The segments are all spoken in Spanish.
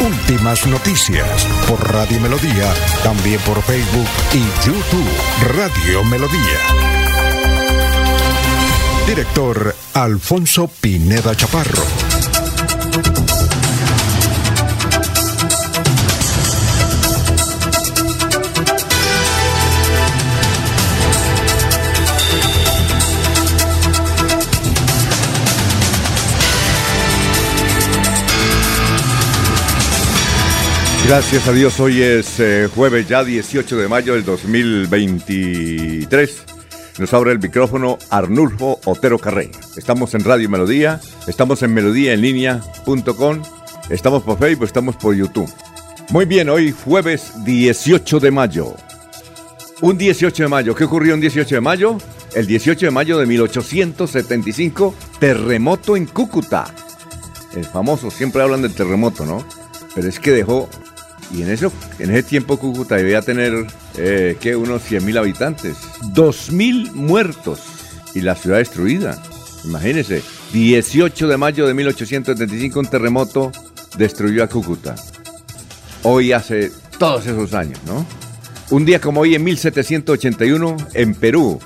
Últimas noticias por Radio Melodía, también por Facebook y YouTube Radio Melodía. Director Alfonso Pineda Chaparro. Gracias a Dios, hoy es eh, jueves ya 18 de mayo del 2023. Nos abre el micrófono Arnulfo Otero Carrey. Estamos en Radio Melodía, estamos en melodíaenlínea.com, estamos por Facebook, estamos por YouTube. Muy bien, hoy jueves 18 de mayo. Un 18 de mayo, ¿qué ocurrió un 18 de mayo? El 18 de mayo de 1875, terremoto en Cúcuta. El famoso, siempre hablan del terremoto, ¿no? Pero es que dejó y en, eso, en ese tiempo Cúcuta debía tener, eh, ¿qué? Unos 100.000 habitantes. 2.000 muertos y la ciudad destruida. Imagínense, 18 de mayo de 1875 un terremoto destruyó a Cúcuta. Hoy hace todos esos años, ¿no? Un día como hoy en 1781 en Perú,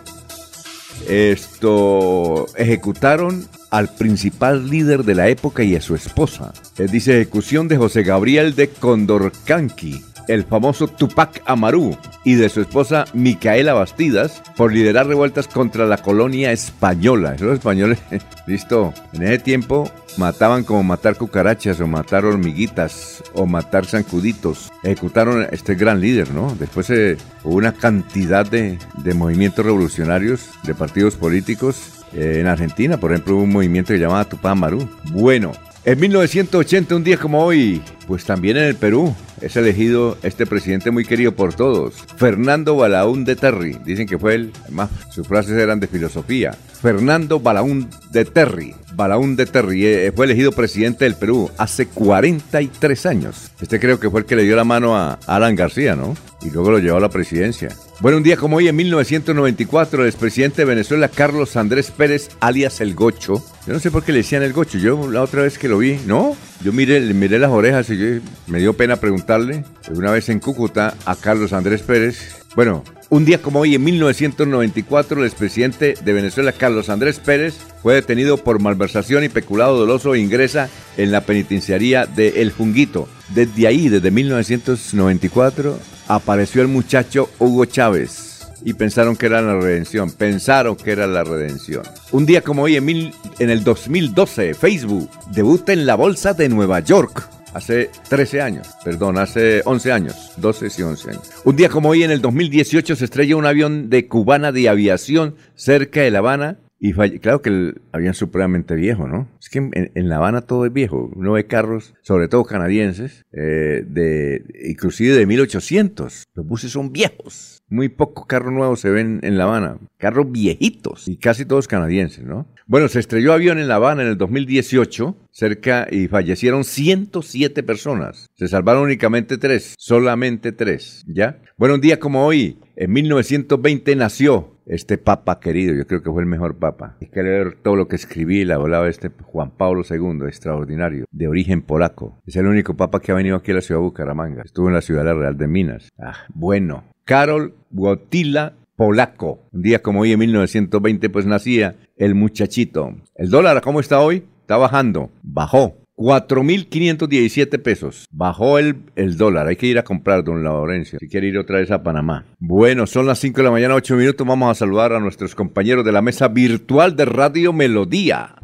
esto ejecutaron al principal líder de la época y a su esposa. Él dice ejecución de José Gabriel de Condorcanqui, el famoso Tupac Amaru, y de su esposa Micaela Bastidas por liderar revueltas contra la colonia española. Los españoles, listo, en ese tiempo mataban como matar cucarachas o matar hormiguitas o matar zancuditos. Ejecutaron a este gran líder, ¿no? Después eh, hubo una cantidad de, de movimientos revolucionarios, de partidos políticos eh, en Argentina, por ejemplo, hubo un movimiento que llamaba Tupac Amaru. Bueno, en 1980, un día como hoy, pues también en el Perú, es elegido este presidente muy querido por todos, Fernando Balaún de Terry. Dicen que fue él, además sus frases eran de filosofía. Fernando Balaún de Terry. Balaún de Terry eh, fue elegido presidente del Perú hace 43 años. Este creo que fue el que le dio la mano a Alan García, ¿no? Y luego lo llevó a la presidencia. Bueno, un día como hoy, en 1994, el expresidente de Venezuela, Carlos Andrés Pérez, alias El Gocho, yo no sé por qué le decían El Gocho, yo la otra vez que lo vi, ¿no? Yo miré, le miré las orejas y me dio pena preguntarle, una vez en Cúcuta, a Carlos Andrés Pérez. Bueno, un día como hoy, en 1994, el expresidente de Venezuela, Carlos Andrés Pérez, fue detenido por malversación y peculado doloso e ingresa en la penitenciaría de El Junguito. Desde ahí, desde 1994, apareció el muchacho Hugo Chávez y pensaron que era la redención. Pensaron que era la redención. Un día como hoy, en, mil, en el 2012, Facebook debuta en la bolsa de Nueva York. Hace 13 años, perdón, hace 11 años, 12 y 11 años. Un día como hoy, en el 2018, se estrella un avión de cubana de aviación cerca de La Habana y claro que el avión supremamente viejo, ¿no? Es que en, La Habana todo es viejo. Uno ve carros, sobre todo canadienses, eh, de inclusive de 1800. Los buses son viejos. Muy pocos carros nuevos se ven en La Habana. Carros viejitos y casi todos canadienses, ¿no? Bueno, se estrelló avión en La Habana en el 2018, cerca y fallecieron 107 personas. Se salvaron únicamente tres, solamente tres, ¿ya? Bueno, un día como hoy, en 1920 nació este papa querido, yo creo que fue el mejor papa. Hay que leer todo lo que escribí, la volaba este Juan Pablo II, extraordinario, de origen polaco. Es el único papa que ha venido aquí a la ciudad de Bucaramanga. Estuvo en la ciudad real de Minas. Ah, bueno. Carol Wotila Polaco. Un día como hoy en 1920 pues nacía el muchachito. ¿El dólar cómo está hoy? Está bajando. Bajó. 4.517 pesos. Bajó el, el, dólar. Hay que ir a comprar, don Laurencio, si quiere ir otra vez a Panamá. Bueno, son las 5 de la mañana, 8 minutos. Vamos a saludar a nuestros compañeros de la mesa virtual de Radio Melodía.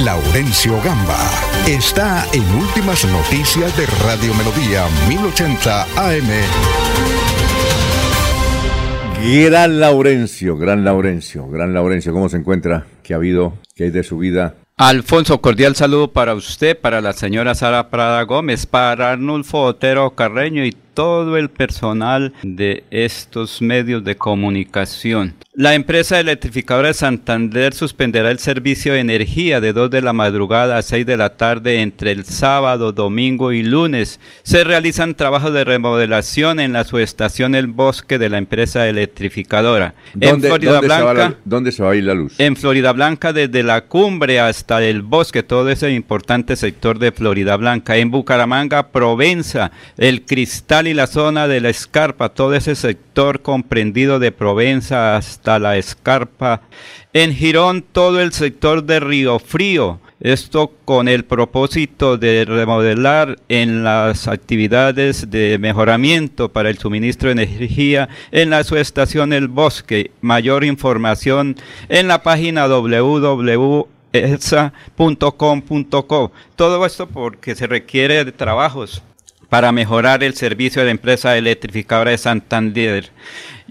Laurencio Gamba está en Últimas Noticias de Radio Melodía 1080 AM. Gran Laurencio, gran Laurencio, gran Laurencio, ¿cómo se encuentra? ¿Qué ha habido? ¿Qué hay de su vida? Alfonso, cordial saludo para usted, para la señora Sara Prada Gómez, para Arnulfo Otero Carreño y todo el personal de estos medios de comunicación. La empresa electrificadora de Santander suspenderá el servicio de energía de 2 de la madrugada a 6 de la tarde entre el sábado, domingo y lunes. Se realizan trabajos de remodelación en la subestación El Bosque de la empresa electrificadora. en Florida Blanca, ¿Dónde se va a ir la luz? En Florida Blanca, desde la cumbre hasta el bosque, todo ese importante sector de Florida Blanca. En Bucaramanga, Provenza, el Cristal y la zona de la Escarpa, todo ese sector comprendido de Provenza hasta la Escarpa. En Girón todo el sector de Río Frío. Esto con el propósito de remodelar en las actividades de mejoramiento para el suministro de energía en la subestación El Bosque. Mayor información en la página www.esa.com.co. Todo esto porque se requiere de trabajos para mejorar el servicio de la empresa electrificadora de Santander.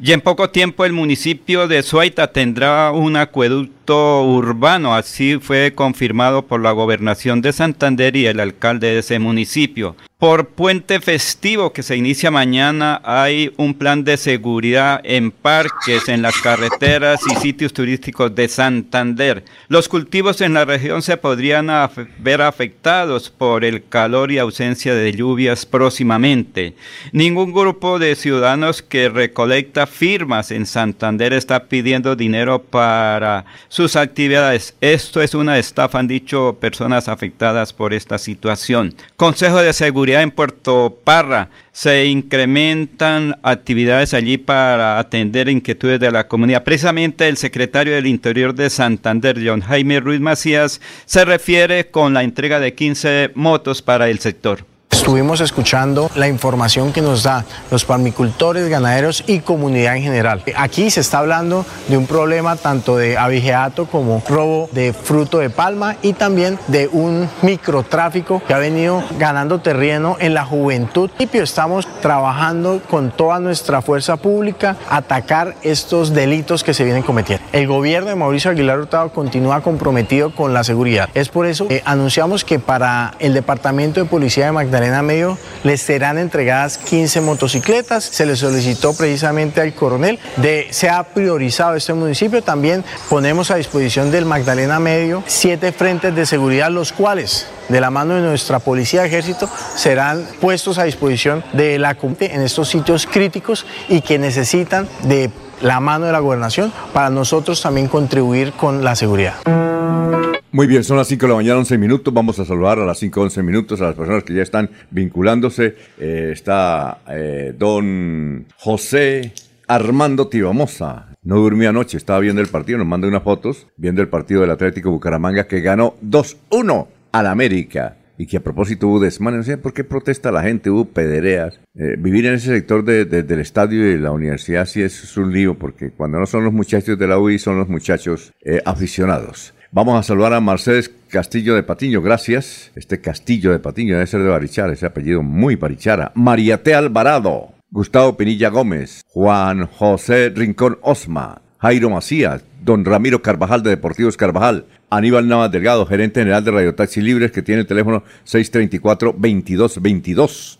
Y en poco tiempo el municipio de Suaita tendrá un acueducto urbano, así fue confirmado por la gobernación de Santander y el alcalde de ese municipio. Por puente festivo que se inicia mañana hay un plan de seguridad en parques, en las carreteras y sitios turísticos de Santander. Los cultivos en la región se podrían ver afectados por el calor y ausencia de lluvias próximamente. Ningún grupo de ciudadanos que recolecta firmas en Santander está pidiendo dinero para sus actividades. Esto es una estafa, han dicho personas afectadas por esta situación. Consejo de Seguridad en Puerto Parra. Se incrementan actividades allí para atender inquietudes de la comunidad. Precisamente el secretario del Interior de Santander, John Jaime Ruiz Macías, se refiere con la entrega de 15 motos para el sector. Estuvimos escuchando la información que nos da los palmicultores, ganaderos y comunidad en general. Aquí se está hablando de un problema tanto de abigeato como robo de fruto de palma y también de un microtráfico que ha venido ganando terreno en la juventud. Estamos trabajando con toda nuestra fuerza pública atacar estos delitos que se vienen cometiendo. El gobierno de Mauricio Aguilar Hurtado continúa comprometido con la seguridad. Es por eso que anunciamos que para el Departamento de Policía de Magdalena Arena Medio les serán entregadas 15 motocicletas. Se le solicitó precisamente al coronel de se ha priorizado este municipio. También ponemos a disposición del Magdalena Medio siete frentes de seguridad, los cuales de la mano de nuestra policía de ejército serán puestos a disposición de la comunidad en estos sitios críticos y que necesitan de la mano de la gobernación para nosotros también contribuir con la seguridad. Muy bien, son las 5 de la mañana, 11 minutos. Vamos a saludar a las 5, 11 minutos a las personas que ya están vinculándose. Eh, está eh, don José Armando Tibamosa. No durmió anoche, estaba viendo el partido, nos manda unas fotos, viendo el partido del Atlético Bucaramanga que ganó 2-1 al América. Y que a propósito hubo desmanes, no sé por qué protesta la gente, hubo pedereas. Eh, vivir en ese sector del estadio y de la universidad sí es, un lío, porque cuando no son los muchachos de la UI, son los muchachos aficionados. Vamos a saludar a Mercedes Castillo de Patiño, gracias. Este Castillo de Patiño debe ser de Barichara, ese apellido muy Barichara. Mariate Alvarado, Gustavo Pinilla Gómez, Juan José Rincón Osma, Jairo Macías, don Ramiro Carvajal de Deportivos Carvajal, Aníbal Navas Delgado, gerente general de Radio Taxi Libres, que tiene el teléfono 634-2222.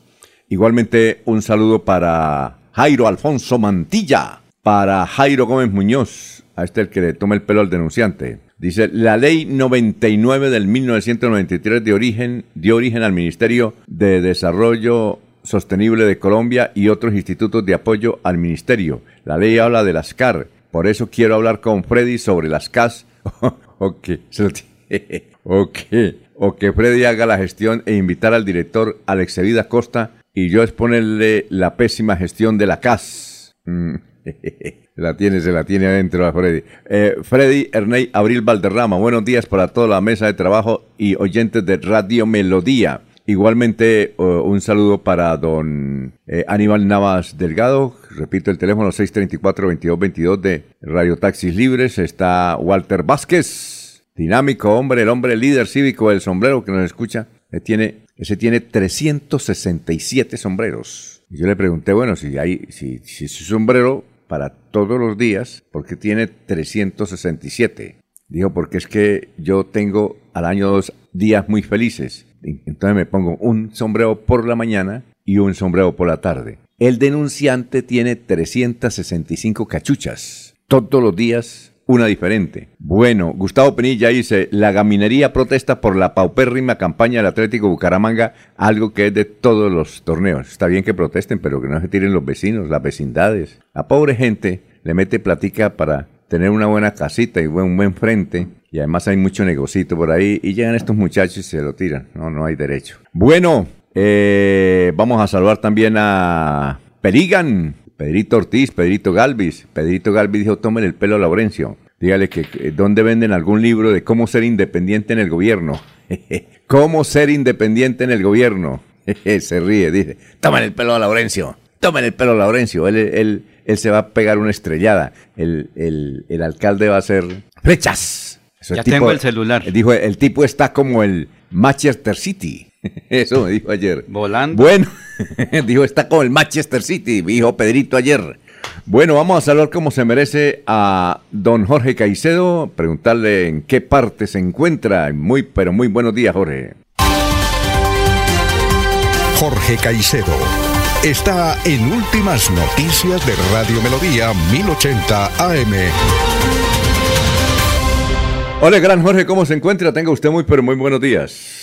Igualmente un saludo para Jairo Alfonso Mantilla, para Jairo Gómez Muñoz, a este el que le toma el pelo al denunciante. Dice, la ley 99 del 1993 de origen, dio origen al Ministerio de Desarrollo Sostenible de Colombia y otros institutos de apoyo al ministerio. La ley habla de las CAR, por eso quiero hablar con Freddy sobre las CAS. ok, ok, o que Freddy haga la gestión e invitar al director Alex Evida Costa y yo exponerle la pésima gestión de la CAS. La tiene, se la tiene adentro a Freddy. Eh, Freddy Erney Abril Valderrama, buenos días para toda la mesa de trabajo y oyentes de Radio Melodía. Igualmente, un saludo para don eh, Aníbal Navas Delgado. Repito el teléfono 634-2222 de Radio Taxis Libres. Está Walter Vázquez, dinámico hombre, el hombre líder cívico del sombrero que nos escucha. tiene, ese tiene 367 sombreros. Y yo le pregunté, bueno, si hay, si, si su sombrero para todos los días, porque tiene 367. Dijo, porque es que yo tengo al año dos días muy felices. Entonces me pongo un sombrero por la mañana y un sombrero por la tarde. El denunciante tiene 365 cachuchas. Todos los días una diferente. Bueno, Gustavo Penilla dice, la gaminería protesta por la paupérrima campaña del Atlético Bucaramanga, algo que es de todos los torneos. Está bien que protesten, pero que no se tiren los vecinos, las vecindades. La pobre gente le mete platica para tener una buena casita y un buen frente. Y además hay mucho negocito por ahí. Y llegan estos muchachos y se lo tiran. No, no hay derecho. Bueno, eh, vamos a saludar también a Perigan. Pedrito Ortiz, Pedrito Galvis. Pedrito Galvis dijo, tomen el pelo a Laurencio. Dígale que dónde venden algún libro de cómo ser independiente en el gobierno. ¿Cómo ser independiente en el gobierno? se ríe, dice, tomen el pelo a Laurencio. Tomen el pelo a Laurencio. Él, él, él se va a pegar una estrellada. El, el, el alcalde va a hacer flechas. ya tengo el celular. Dijo, el tipo está como el Manchester City. Eso me dijo ayer. Volando. Bueno, dijo, está como el Manchester City, dijo Pedrito ayer. Bueno, vamos a saludar como se merece a don Jorge Caicedo, preguntarle en qué parte se encuentra. Muy, pero muy buenos días, Jorge. Jorge Caicedo está en Últimas Noticias de Radio Melodía 1080 AM. Hola, gran Jorge, ¿cómo se encuentra? Tenga usted muy, pero muy buenos días.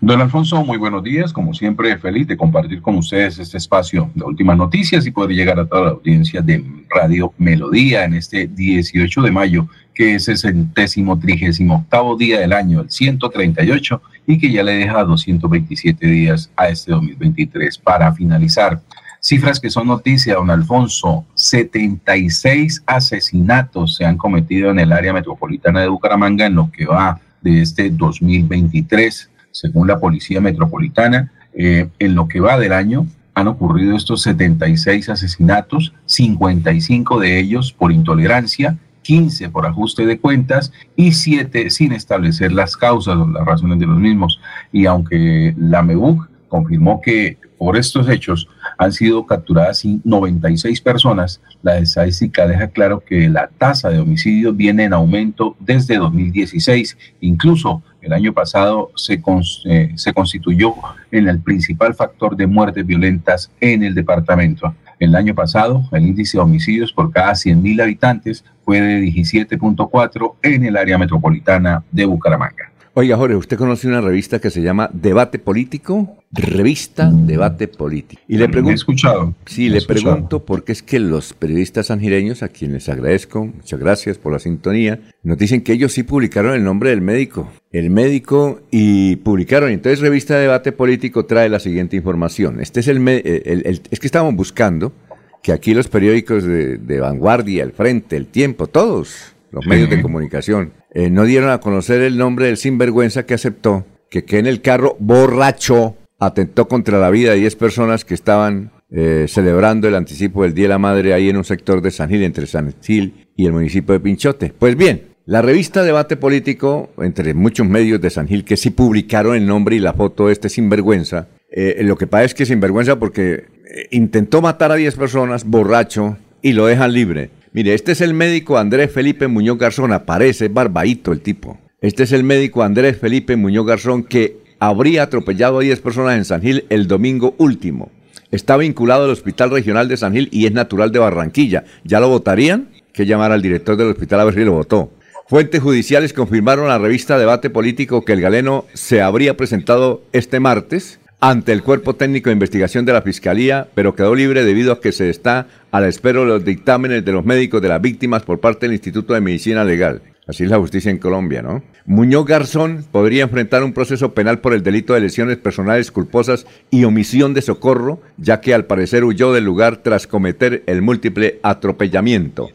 Don Alfonso, muy buenos días. Como siempre, feliz de compartir con ustedes este espacio de últimas noticias y poder llegar a toda la audiencia de Radio Melodía en este 18 de mayo, que es el centésimo trigésimo octavo día del año, el 138, y que ya le deja 227 días a este 2023 para finalizar. Cifras que son noticia, don Alfonso, 76 asesinatos se han cometido en el área metropolitana de Bucaramanga en lo que va de este 2023, según la Policía Metropolitana. Eh, en lo que va del año han ocurrido estos 76 asesinatos, 55 de ellos por intolerancia, 15 por ajuste de cuentas y 7 sin establecer las causas o las razones de los mismos. Y aunque la MEBUC confirmó que por estos hechos han sido capturadas 96 personas. La estadística deja claro que la tasa de homicidios viene en aumento desde 2016. Incluso el año pasado se, eh, se constituyó en el principal factor de muertes violentas en el departamento. El año pasado, el índice de homicidios por cada 100.000 habitantes fue de 17.4 en el área metropolitana de Bucaramanga. Oiga, Jorge, ¿usted conoce una revista que se llama Debate Político? Revista Debate Político. Y le pregunto. Escuchado. Sí, le pregunto porque es que los periodistas sangireños, a quienes agradezco, muchas gracias por la sintonía, nos dicen que ellos sí publicaron el nombre del médico. El médico y publicaron. Entonces, Revista Debate Político trae la siguiente información. Este es el, es que estábamos buscando que aquí los periódicos de, Vanguardia, El Frente, El Tiempo, todos los medios de comunicación, eh, no dieron a conocer el nombre del sinvergüenza que aceptó que, que en el carro borracho atentó contra la vida de 10 personas que estaban eh, celebrando el anticipo del Día de la Madre ahí en un sector de San Gil, entre San Gil y el municipio de Pinchote. Pues bien, la revista Debate Político, entre muchos medios de San Gil que sí publicaron el nombre y la foto de este sinvergüenza, eh, lo que pasa es que sinvergüenza porque intentó matar a 10 personas, borracho, y lo dejan libre. Mire, este es el médico Andrés Felipe Muñoz Garzón, aparece barbaito el tipo. Este es el médico Andrés Felipe Muñoz Garzón que habría atropellado a 10 personas en San Gil el domingo último. Está vinculado al Hospital Regional de San Gil y es natural de Barranquilla. ¿Ya lo votarían? Que llamar al director del hospital a ver si lo votó. Fuentes judiciales confirmaron a la revista Debate Político que el galeno se habría presentado este martes ante el cuerpo técnico de investigación de la Fiscalía, pero quedó libre debido a que se está a la espera de los dictámenes de los médicos de las víctimas por parte del Instituto de Medicina Legal. Así es la justicia en Colombia, ¿no? Muñoz Garzón podría enfrentar un proceso penal por el delito de lesiones personales culposas y omisión de socorro, ya que al parecer huyó del lugar tras cometer el múltiple atropellamiento.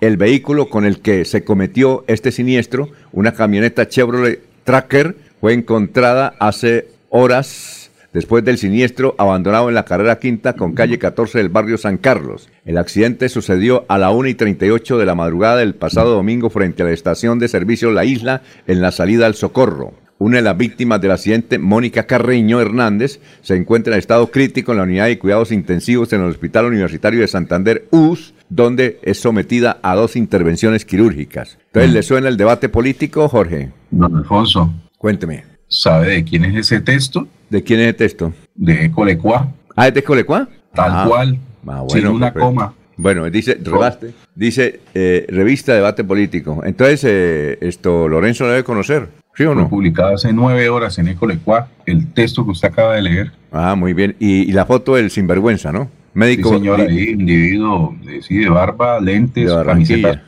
El vehículo con el que se cometió este siniestro, una camioneta Chevrolet Tracker, fue encontrada hace horas después del siniestro abandonado en la carrera quinta con calle 14 del barrio San Carlos. El accidente sucedió a la 1 y 38 de la madrugada del pasado domingo frente a la estación de servicio La Isla en la salida al Socorro. Una de las víctimas del accidente, Mónica Carreño Hernández, se encuentra en estado crítico en la unidad de cuidados intensivos en el Hospital Universitario de Santander, US, donde es sometida a dos intervenciones quirúrgicas. Entonces, ¿le suena el debate político, Jorge? Don Alfonso. Cuénteme. ¿Sabe de quién es ese texto? ¿De quién es el texto? De Colecua. Ah, ¿es de Colecua? Tal Ah. cual, Ah, sin bueno, una perfecto. coma. Bueno, dice, rebaste, dice eh, revista Debate Político. Entonces, eh, esto Lorenzo lo debe conocer, ¿sí o Fue no? publicada hace nueve horas en Ecolecua, el texto que usted acaba de leer. Ah, muy bien. Y, y la foto del sinvergüenza, ¿no? Sí, Médico. señor, y- ahí, individuo, de, sí, de barba, lentes, De camiseta.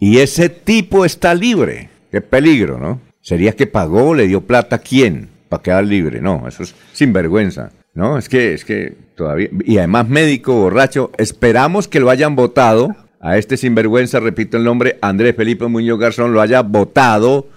Y ese tipo está libre. Qué peligro, ¿no? ¿Sería que pagó, le dio plata a quién para quedar libre? No, eso es sinvergüenza. No, es que, es que todavía. Y además, médico borracho, esperamos que lo hayan votado. A este sinvergüenza, repito el nombre, Andrés Felipe Muñoz Garzón, lo haya votado,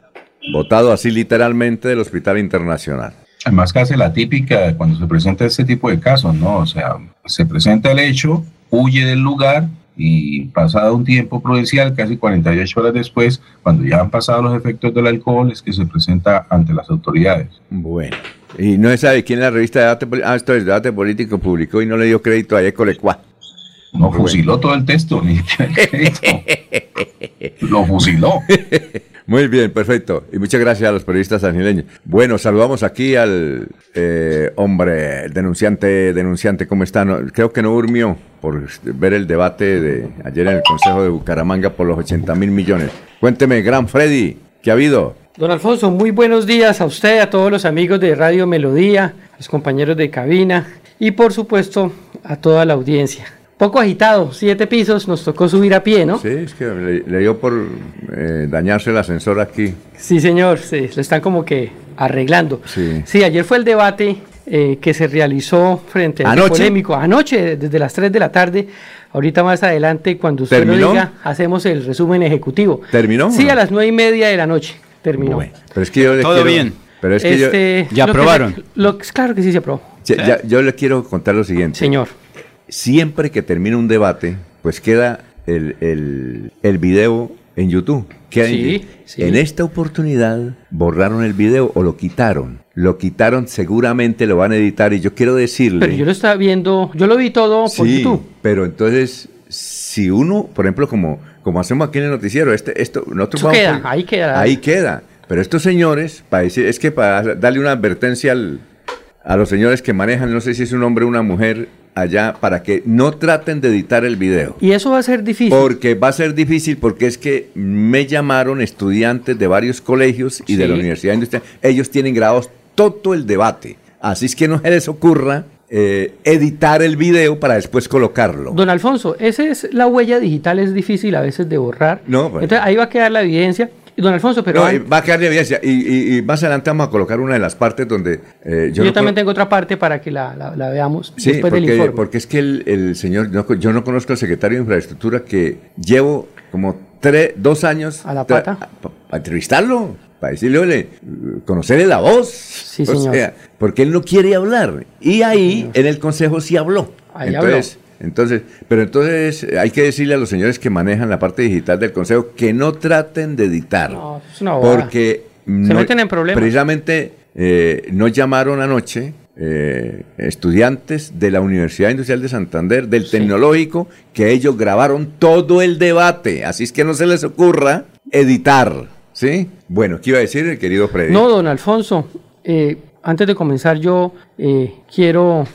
votado así literalmente del Hospital Internacional. Además hace la típica cuando se presenta este tipo de casos, ¿no? O sea, se presenta el hecho, huye del lugar y pasado un tiempo prudencial, casi 48 horas después, cuando ya han pasado los efectos del alcohol, es que se presenta ante las autoridades. Bueno. Y no se sabe quién la revista de debate político. Ah, esto es político publicó y no le dio crédito a Ecolecua. No Bueno. fusiló todo el texto, ni el. Lo fusiló. Muy bien, perfecto. Y muchas gracias a los periodistas angileños. Bueno, saludamos aquí al eh, hombre, el denunciante, denunciante, ¿cómo está? No, creo que no durmió por ver el debate de ayer en el Consejo de Bucaramanga por los 80 mil millones. Cuénteme, gran Freddy, ¿qué ha habido? Don Alfonso, muy buenos días a usted, a todos los amigos de Radio Melodía, a los compañeros de cabina y por supuesto a toda la audiencia. Poco agitado, siete pisos, nos tocó subir a pie, ¿no? Sí, es que le, le dio por eh, dañarse el ascensor aquí. Sí, señor, sí, lo están como que arreglando. Sí. ayer fue el debate eh, que se realizó frente al polémico. Anoche, desde las 3 de la tarde. Ahorita más adelante, cuando usted ¿Terminó? lo diga, hacemos el resumen ejecutivo. ¿Terminó Sí, a las nueve y media de la noche terminó. Bueno, pero es que yo le Todo quiero- bien. Pero es que yo- Este, ¿Ya lo que aprobaron? se- lo- claro que sí se aprobó. ya- ya- yo le quiero contar lo siguiente. Señor. Siempre que termina un debate, pues queda el, el, el video en YouTube. Queda en- Sí. En esta oportunidad borraron el video o lo quitaron. Lo quitaron, seguramente lo van a editar y yo quiero decirle... Pero yo lo estaba viendo, yo lo vi todo por Sí, YouTube. pero entonces, si uno, por ejemplo, como, como hacemos aquí en el noticiero, este, esto, nosotros vamos queda, por- ahí queda. Ahí queda. Pero estos señores, para decir, es que para darle una advertencia al- a los señores que manejan, no sé si es un hombre o una mujer allá, para que no traten de editar el video. Y eso va a ser difícil. Porque va a ser difícil porque es que me llamaron estudiantes de varios colegios y de la Universidad Industrial. Ellos tienen grabados todo el debate. Así es que no se les ocurra eh, editar el video para después colocarlo. Don Alfonso, esa es la huella digital, es difícil a veces de borrar. No. Entonces ahí va a quedar la evidencia. Y don Alfonso, pero No, va a quedar de evidencia. Y, y- y más adelante vamos a colocar una de las partes donde eh, yo, yo, no también tengo otra parte para que la, la- la veamos Sí, después del informe. porque es que el, el señor, no yo no conozco al secretario de Infraestructura que llevo como tres, dos años ¿A la pata? para entrevistarlo, para decirle, oye, conocerle la voz. Sí, o señor. sea, porque él no quiere hablar. Y ahí en el consejo sí habló. Ahí entonces, entonces, pero entonces eh, hay que decirle a los señores que manejan la parte digital del consejo que no traten de editar. No, es una porque Se meten en problemas. Precisamente eh, nos llamaron anoche eh, estudiantes de la Universidad Industrial de Santander, del Tecnológico, que ellos grabaron todo el debate. Así es que no se les ocurra editar. ¿Sí? Bueno, ¿qué iba a decir el querido Freddy? No, don Alfonso, eh, antes de comenzar yo eh, quiero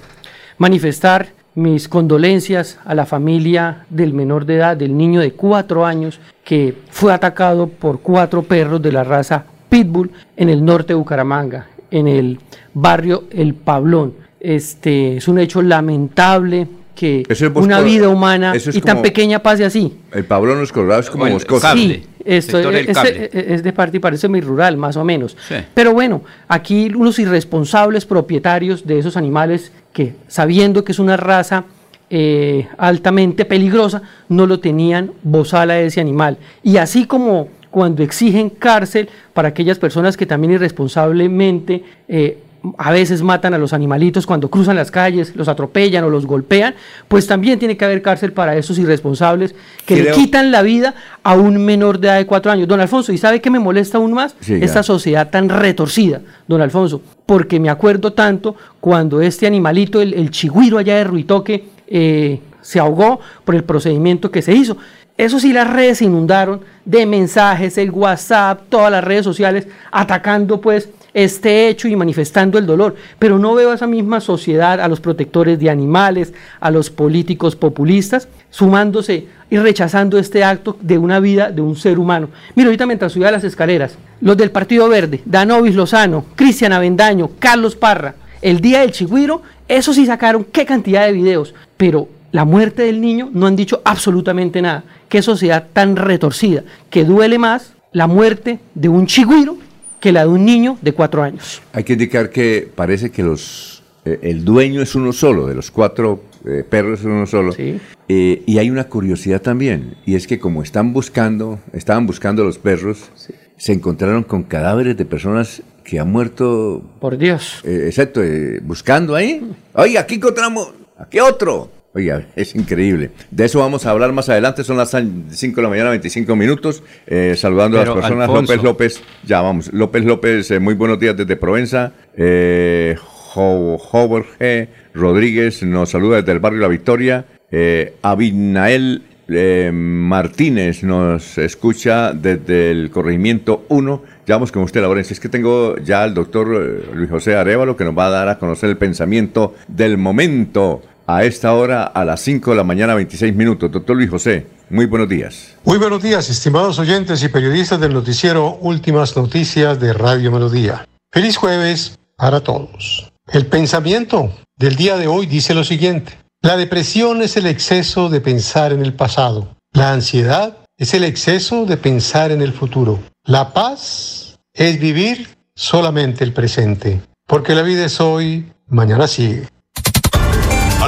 manifestar mis condolencias a la familia del menor de edad, del niño de cuatro años, que fue atacado por cuatro perros de la raza Pitbull en el norte de Bucaramanga, en el barrio El Pablón. Este es un hecho lamentable que es una vida humana es y tan pequeña pase así. El Pablo Los Colorados es como Moscoso. cable. Sí, esto del es, cable. es- es de parte y parece muy rural, más o menos. Sí. Pero bueno, aquí unos irresponsables propietarios de esos animales que, sabiendo que es una raza eh, altamente peligrosa, no lo tenían bozal a ese animal. Y así como cuando exigen cárcel para aquellas personas que también irresponsablemente eh, a veces matan a los animalitos cuando cruzan las calles, los atropellan o los golpean, pues también tiene que haber cárcel para esos irresponsables que le quitan la vida a un menor de edad de cuatro años. Don Alfonso, ¿y sabe qué me molesta aún más? Esta sociedad tan retorcida, don Alfonso, porque me acuerdo tanto cuando este animalito, el, el chigüiro allá de Ruitoque, eh, se ahogó por el procedimiento que se hizo. Eso sí, las redes se inundaron de mensajes, el WhatsApp, todas las redes sociales, atacando pues este hecho y manifestando el dolor, pero no veo a esa misma sociedad, a los protectores de animales, a los políticos populistas, sumándose y rechazando este acto de una vida de un ser humano. Mira, ahorita mientras subía las escaleras, los del Partido Verde, Danovis Lozano, Cristian Avendaño, Carlos Parra, el día del Chigüiro, eso sí sacaron qué cantidad de videos, pero la muerte del niño no han dicho absolutamente nada. Qué sociedad tan retorcida, que duele más la muerte de un chigüiro que la de un niño de cuatro años. Hay que indicar que parece que los eh, el dueño es uno solo, de los cuatro eh, perros es uno solo. Sí. Eh, y hay una curiosidad también, y es que como están buscando, estaban buscando los perros, se encontraron con cadáveres de personas que han muerto, Por Dios. exacto, buscando ahí. Oye, aquí encontramos, aquí otro. Oiga, es increíble. De eso vamos a hablar más adelante. Son las 5 de la mañana, 25 minutos. Eh, saludando a las personas. Alfonso. López López, ya vamos. López López, eh, muy buenos días desde Provenza. Eh, Jo- Jorge Rodríguez nos saluda desde el barrio La Victoria. Eh, Abinael eh, Martínez nos escucha desde el corregimiento 1. Ya vamos con usted, Laurencia. Es que tengo ya al doctor eh, Luis José Arevalo que nos va a dar a conocer el pensamiento del momento a esta hora a las 5 de la mañana, 26 minutos. Doctor Luis José, muy buenos días. Muy buenos días, estimados oyentes y periodistas del noticiero Últimas Noticias de Radio Melodía. Feliz jueves para todos. El pensamiento del día de hoy dice lo siguiente. La depresión es el exceso de pensar en el pasado. La ansiedad es el exceso de pensar en el futuro. La paz es vivir solamente el presente. Porque la vida es hoy, mañana sigue.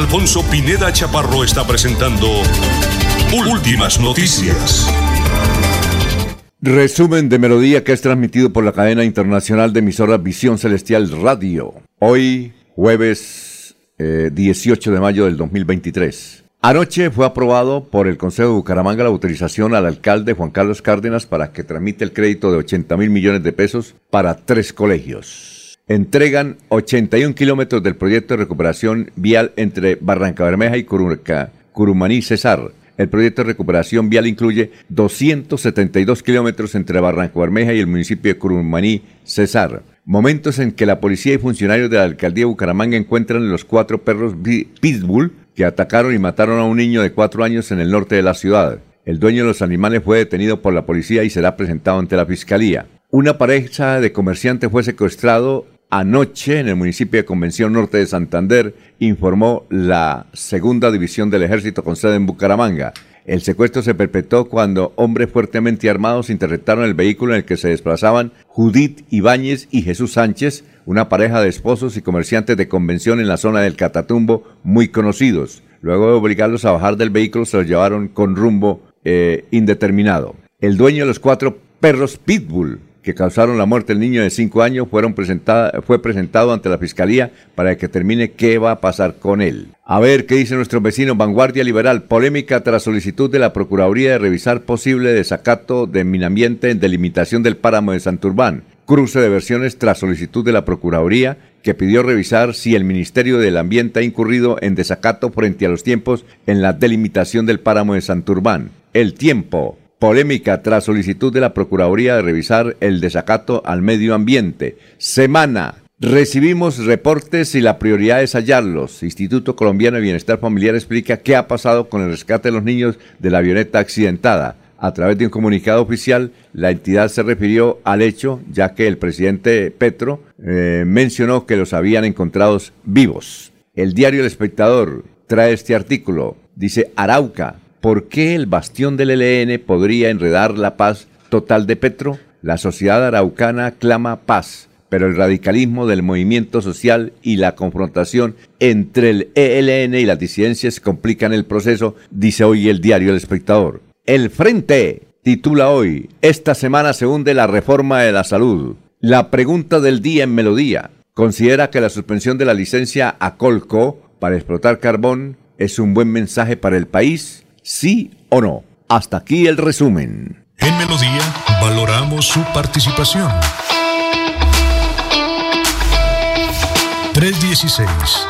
Alfonso Pineda Chaparro está presentando Últimas Noticias. Resumen de melodía que es transmitido por la cadena internacional de emisoras Visión Celestial Radio. Hoy, jueves eh, 18 de mayo del 2023. Anoche fue aprobado por el Consejo de Bucaramanga la autorización al alcalde Juan Carlos Cárdenas para que tramite el crédito de 80 mil millones de pesos para tres colegios. Entregan 81 kilómetros del proyecto de recuperación vial entre Barranca Bermeja y Curumaní Cesar. El proyecto de recuperación vial incluye 272 kilómetros entre Barranca Bermeja y el municipio de Curumaní Cesar. Momentos en que la policía y funcionarios de la alcaldía de Bucaramanga encuentran los cuatro perros Pitbull que atacaron y mataron a un niño de cuatro años en el norte de la ciudad. El dueño de los animales fue detenido por la policía y será presentado ante la fiscalía. Una pareja de comerciantes fue secuestrado anoche en el municipio de Convención Norte de Santander, informó la segunda división del ejército con sede en Bucaramanga. El secuestro se perpetró cuando hombres fuertemente armados interceptaron el vehículo en el que se desplazaban Judith Ibáñez y Jesús Sánchez, una pareja de esposos y comerciantes de convención en la zona del Catatumbo muy conocidos. Luego de obligarlos a bajar del vehículo, se los llevaron con rumbo eh, indeterminado. El dueño de los cuatro perros Pitbull que causaron la muerte del niño de 5 años fueron presentada, fue presentado ante la fiscalía para que termine qué va a pasar con él. A ver qué dice nuestro vecino Vanguardia Liberal. Polémica tras solicitud de la Procuraduría de revisar posible desacato de minambiente en delimitación del páramo de Santurbán. Cruce de versiones tras solicitud de la Procuraduría que pidió revisar si el Ministerio del Ambiente ha incurrido en desacato frente a los tiempos en la delimitación del páramo de Santurbán. El tiempo. Polémica tras solicitud de la Procuraduría de revisar el desacato al medio ambiente. Semana. Recibimos reportes y la prioridad es hallarlos. Instituto Colombiano de Bienestar Familiar explica qué ha pasado con el rescate de los niños de la avioneta accidentada. A través de un comunicado oficial, la entidad se refirió al hecho, ya que el presidente Petro eh, mencionó que los habían encontrados vivos. El diario El Espectador trae este artículo. Dice Arauca, ¿por qué el bastión del ELN podría enredar la paz total de Petro? La sociedad araucana clama paz, pero el radicalismo del movimiento social y la confrontación entre el ELN y las disidencias complican el proceso, dice hoy el diario El Espectador. El Frente titula hoy, esta semana se hunde la reforma de la salud. La pregunta del día en Melodía. ¿Considera que la suspensión de la licencia a Colco para explotar carbón es un buen mensaje para el país? ¿Sí o no? Hasta aquí el resumen. En Melodía valoramos su participación. 316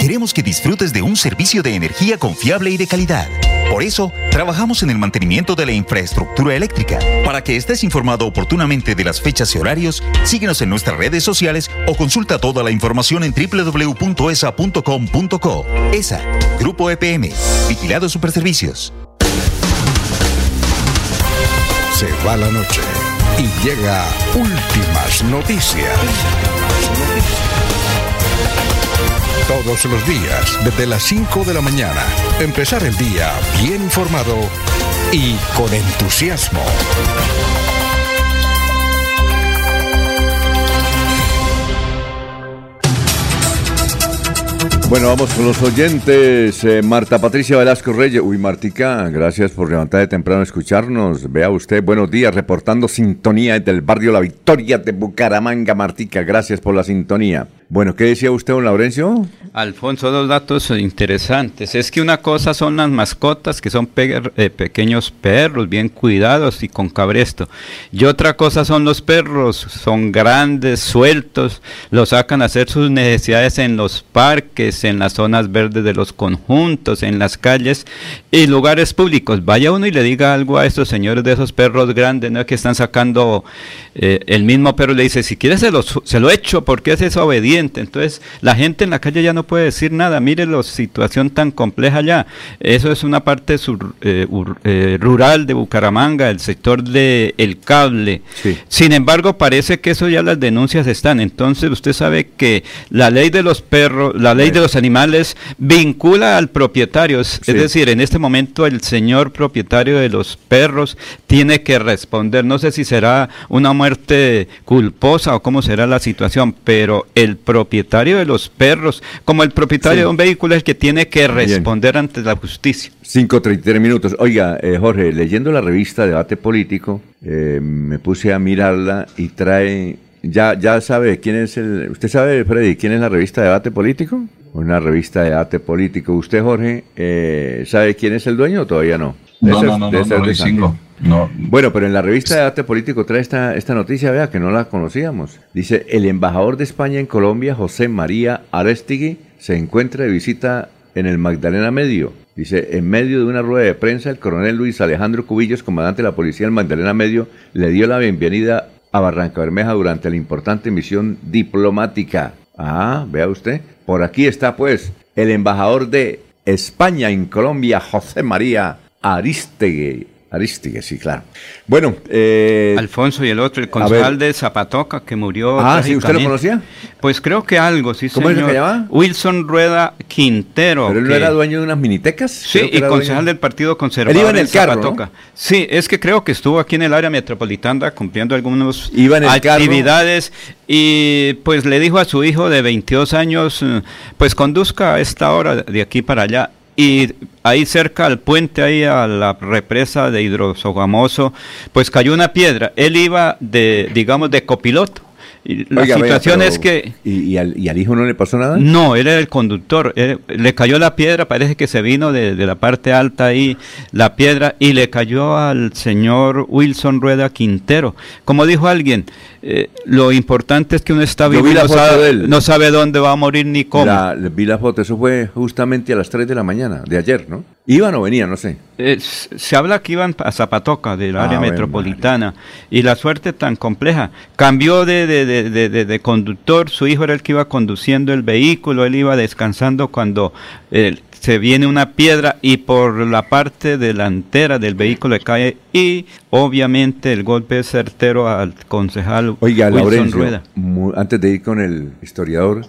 Queremos que disfrutes de un servicio de energía confiable y de calidad. Por eso, trabajamos en el mantenimiento de la infraestructura eléctrica. Para que estés informado oportunamente de las fechas y horarios, síguenos en nuestras redes sociales o consulta toda la información en www.esa.com.co. ESA, Grupo EPM, Vigilado Superservicios. Se va la noche y llega últimas noticias. Todos los días, desde las 5 de la mañana, empezar el día bien informado y con entusiasmo. Bueno, vamos con los oyentes. Eh, Marta Patricia Velasco Reyes. Uy, Martica, gracias por levantar de temprano a escucharnos. Vea usted, buenos días, reportando sintonía desde el barrio La Victoria de Bucaramanga, Martica. Gracias por la sintonía. Bueno, ¿qué decía usted, don Laurencio? Alfonso, dos datos interesantes. Es que una cosa son las mascotas, que son eh, pequeños perros, bien cuidados y con cabresto. Y otra cosa son los perros, son grandes, sueltos, los sacan a hacer sus necesidades en los parques, en las zonas verdes de los conjuntos, en las calles y lugares públicos. Vaya uno y le diga algo a estos señores de esos perros grandes, ¿no? Que están sacando eh, el mismo perro, le dice, si quieres se lo, se lo echo, porque es eso Entonces, la gente en la calle ya no puede decir nada. Mire la situación tan compleja ya. Eso es una parte sur, eh, ur, eh, rural de Bucaramanga, el sector del el cable. Sí. Sin embargo, parece que eso ya las denuncias están. Entonces, usted sabe que la ley de los perros, la ley de los animales vincula al propietario. Es, Sí. es decir, en este momento el señor propietario de los perros tiene que responder. No sé si será una muerte culposa o cómo será la situación, pero el propietario de los perros, como el propietario Sí. de un vehículo, es el que tiene que Bien. responder ante la justicia. 5.33 minutos. Oiga, eh, Jorge, leyendo la revista Debate Político, eh, me puse a mirarla y trae... Ya, ya sabe quién es el... ¿Usted sabe, Freddy, quién es la revista Debate Político? Una revista de debate político. ¿Usted, Jorge, eh, sabe quién es el dueño o todavía no? No, no, no, no No, Bueno, pero en la revista de debate político trae esta, esta noticia, vea, que no la conocíamos. Dice, el embajador de España en Colombia, José María Arestigui, se encuentra de visita en el Magdalena Medio. Dice, en medio de una rueda de prensa, el coronel Luis Alejandro Cubillos, comandante de la policía del Magdalena Medio, le dio la bienvenida a Barranca Bermeja durante la importante misión diplomática. Ah, vea usted, por aquí está pues el embajador de España en Colombia, José María Aristegui. Aristegui, sí, claro. Bueno, eh, Alfonso y el otro, el concejal de Zapatoca que murió. Ah, ¿sí? ¿Usted lo conocía? Pues creo que algo, sí, ¿Cómo es que señor. se llama? Wilson Rueda Quintero. pero él no era dueño de unas minitecas. Sí, y concejal dueño- del Partido Conservador Él iba en el carro, Zapatoca. Sí, es que creo que estuvo aquí en el área metropolitana cumpliendo algunas Iba en el carro. actividades y pues le dijo a su hijo de 22 años, eh, pues conduzca a esta hora de aquí para allá. Y ahí cerca al puente, ahí a la represa de Hidrosogamoso, pues cayó una piedra. Él iba de, digamos, de copiloto. La Oiga, situación pero- es que... ¿Y, y al, y al hijo no le pasó nada? No, él era el conductor. él- le cayó la piedra, parece que se vino de, de la parte alta ahí la piedra y le cayó al señor Wilson Rueda Quintero. Como dijo alguien, eh, lo importante es que uno está vivo y no sabe, no sabe dónde va a morir ni cómo. La- vi la foto, eso fue justamente a las 3 de la mañana, de ayer, ¿no? ¿Iban o venían? No sé. Eh, se habla que iban a Zapatoca, del Ah, área metropolitana, y la suerte tan compleja. Cambió de, de, conductor, su hijo era el que iba conduciendo el vehículo, él iba descansando cuando eh, se viene una piedra y por la parte delantera del vehículo le cae y obviamente el golpe es certero al concejal Oiga, Wilson Laurencio, Rueda. antes de ir con el historiador,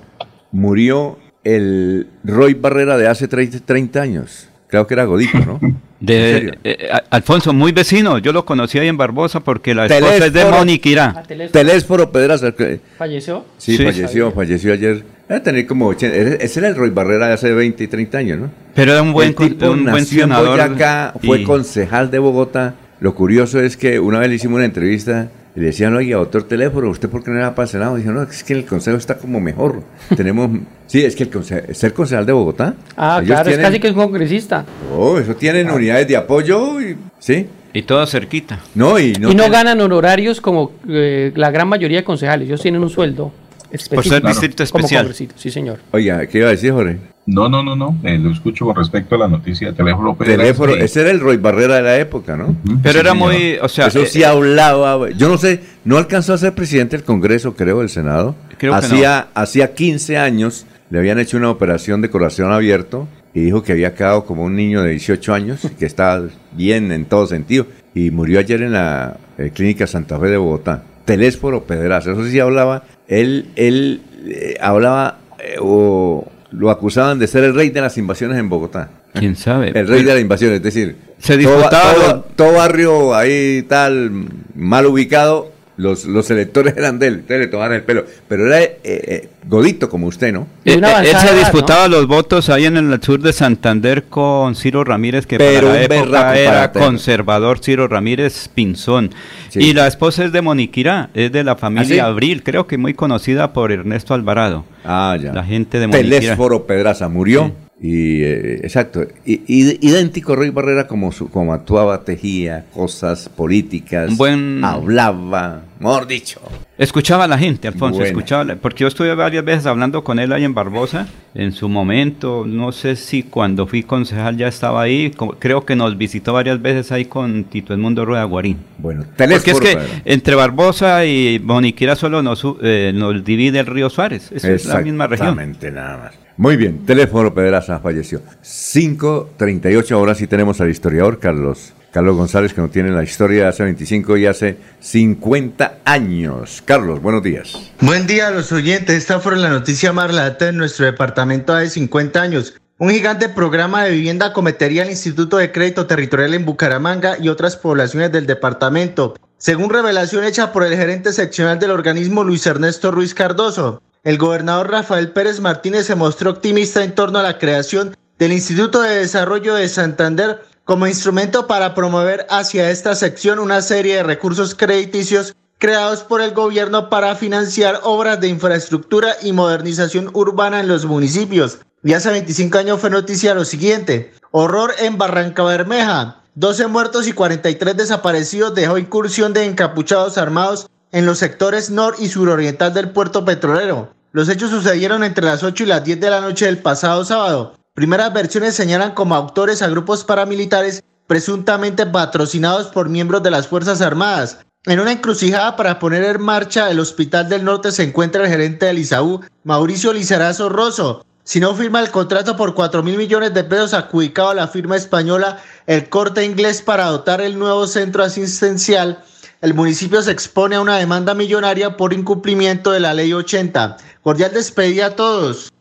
murió el Roy Barrera de hace 30, 30 años. Creo que era Godito, ¿no? ¿En De, serio? eh, a- Alfonso, muy vecino, yo lo conocí ahí en Barbosa porque la esposa es de Telésforo. Mónica Irá. A teléfono. Telésforo Pedraza. ¿Falleció? Sí, Sí. falleció, falleció ayer. Debe tener como 80. ese- era el Roy Barrera de hace 20 y 30 años, ¿no? Pero era un buen, el tipo un buen nació en senador. Boyacá, fue y- concejal de Bogotá. Lo curioso es que una vez le hicimos una entrevista y le decían, oye, doctor teléfono, ¿usted por qué no era para el Senado? Dijo, no, es que el consejo está como mejor. Tenemos, sí, es que el conse- ser concejal de Bogotá. Ah, ellos claro, es tienen- casi que es un congresista. Oh, eso tienen unidades de apoyo, y, ¿sí? y todo cerquita. No, y no, y no tienen- ganan honorarios como eh, la gran mayoría de concejales. Ellos tienen un sueldo específico. ser distrito como especial. congresista, Sí, señor. Oiga, ¿qué iba a decir, Jorge? No, no, no, no. eh, lo escucho con respecto a la noticia de teléfono. Eh, ese era el Roy Barrera de la época, ¿no? Pero sí, era señor. muy, o sea, Eso eh, sí hablaba. Yo no sé, no alcanzó a ser presidente del Congreso, creo, del Senado. Creo que hacía, hacía 15 años le habían hecho una operación de corazón abierto y dijo que había quedado como un niño de 18 años, que estaba bien en todo sentido. Y murió ayer en la eh, Clínica Santa Fe de Bogotá. Telésforo Pedraza, eso sí hablaba. Él, él eh, hablaba eh, o lo acusaban de ser el rey de las invasiones en Bogotá. quién sabe. El rey de la invasión, es decir, Se disputaba todo- todo barrio ahí tal, mal ubicado, los, los electores eran de él, entonces le tomaban el pelo. Pero era eh, eh, Godito como usted, ¿no? Eh, eh, él se disputaba los votos ahí en el sur de Santander con Ciro Ramírez, que Pero para la época era conservador Ciro Ramírez Pinzón. Sí. Y la esposa es de Moniquirá, es de la familia ¿Ah, sí? Abril, creo que muy conocida por Ernesto Alvarado. Ah, ya. La gente de Moniquirá. Telésforo Pedraza murió. Y, eh, exacto, y, y- idéntico Roy Barrera como, su, como actuaba, tejía cosas políticas, buen- hablaba, mejor dicho. Escuchaba a la gente, Alfonso, Buena. escuchaba, a la- porque yo estuve varias veces hablando con él ahí en Barbosa, en su momento, no sé si cuando fui concejal ya estaba ahí, creo que nos visitó varias veces ahí con Tito Edmundo Rueda Guarín. Bueno, Porque es que entre Barbosa y Boniquira solo nos, eh, nos divide el río Suárez, es la misma región. Exactamente, nada más. Muy bien, teléfono Pedraza falleció. 5.38, ahora sí tenemos al historiador Carlos. Carlos González, que nos tiene la historia de hace 25 y hace 50 años. Carlos, buenos días. Buen día a los oyentes. Esta fue la noticia más relata en nuestro departamento hace 50 años. Un gigante programa de vivienda cometería el Instituto de Crédito Territorial en Bucaramanga y otras poblaciones del departamento. Según revelación hecha por el gerente seccional del organismo Luis Ernesto Ruiz Cardoso, el gobernador Rafael Pérez Martínez se mostró optimista en torno a la creación del Instituto de Desarrollo de Santander como instrumento para promover hacia esta sección una serie de recursos crediticios creados por el gobierno para financiar obras de infraestructura y modernización urbana en los municipios. Y hace 25 años fue noticia lo siguiente. Horror en Barranca Bermeja. 12 muertos y 43 desaparecidos dejó incursión de encapuchados armados en los sectores nor y suroriental del puerto petrolero. Los hechos sucedieron entre las 8 y las 10 de la noche del pasado sábado. Primeras versiones señalan como autores a grupos paramilitares presuntamente patrocinados por miembros de las Fuerzas Armadas. En una encrucijada para poner en marcha el Hospital del Norte se encuentra el gerente del ISAU, Mauricio Lizarazo Rosso. Si no firma el contrato por 4 mil millones de pesos adjudicado a la firma española El Corte Inglés para dotar el nuevo centro asistencial, el municipio se expone a una demanda millonaria por incumplimiento de la Ley 80. Cordial despedida a todos.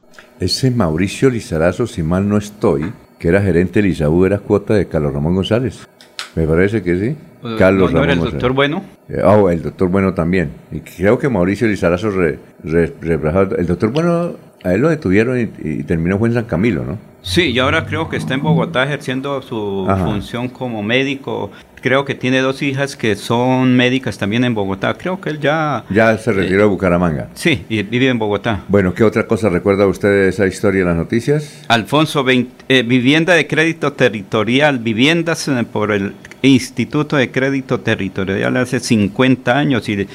Ese Mauricio Lizarazo, si mal no estoy, que era gerente del ISAU, era cuota de Carlos Ramón González. Me parece que sí. Eh, Carlos ¿no- no era Ramón el doctor Bueno? Eh, oh, el doctor Bueno también. Y creo que Mauricio Lizarazo re- re- reflejaba- El doctor Bueno, a él lo detuvieron y, y terminó fue en San Camilo, ¿no? Sí, y ahora creo que está en Bogotá ejerciendo su Ajá. función como médico. Creo que tiene dos hijas que son médicas también en Bogotá. Creo que él ya... Ya se retiró de Bucaramanga. Sí, y vive en Bogotá. Bueno, ¿qué otra cosa recuerda usted de esa historia en las noticias? Alfonso, vein- eh, vivienda de crédito territorial, viviendas eh, por el Instituto de Crédito Territorial hace 50 años y de-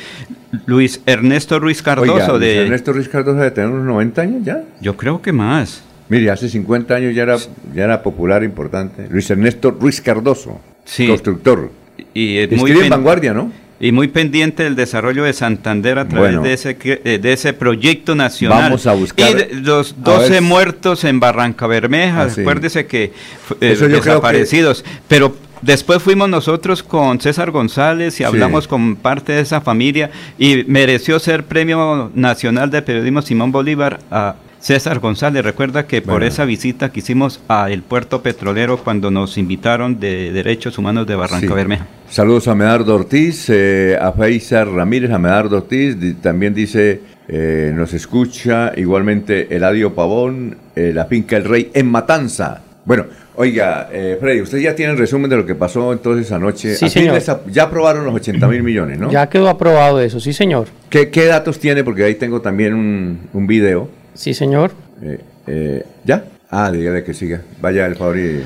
Luis Ernesto Ruiz Cardoso Oiga, Luis de... Ernesto Ruiz Cardoso debe tener unos 90 años ya. Yo creo que más. Mire, hace 50 años ya era, ya era popular, importante. Luis Ernesto Ruiz Cardoso, Sí. constructor. Y es muy en Vanguardia, ¿no? Y muy pendiente del desarrollo de Santander a través Bueno. de, ese, eh, de ese proyecto nacional. Vamos a buscar- Y los a 12 ver. muertos en Barranca Bermeja, Ah, sí. acuérdese que fu- eh, que- desaparecidos. Pero después fuimos nosotros con César González y hablamos con parte de esa familia y mereció ser Premio Nacional de Periodismo Simón Bolívar a César González. Recuerda que por Bueno. esa visita que hicimos a el puerto petrolero cuando nos invitaron de Derechos Humanos de Barranca Sí. Bermeja. Saludos a Medardo Ortiz, eh, a Faisar Ramírez, a Medardo Ortiz, di- también dice, eh, nos escucha igualmente Eladio Pavón, eh, la finca El Rey en Matanza. Bueno, oiga, eh, Freddy, usted ya tiene el resumen de lo que pasó entonces anoche. Sí, señor. les ya aprobaron los 80 mil millones, ¿no? Ya quedó aprobado eso, sí señor. ¿Qué, qué datos tiene? Porque ahí tengo también un, un video. Sí señor. Eh, eh, ¿Ya? Ah, dígale que siga. Vaya el favor y...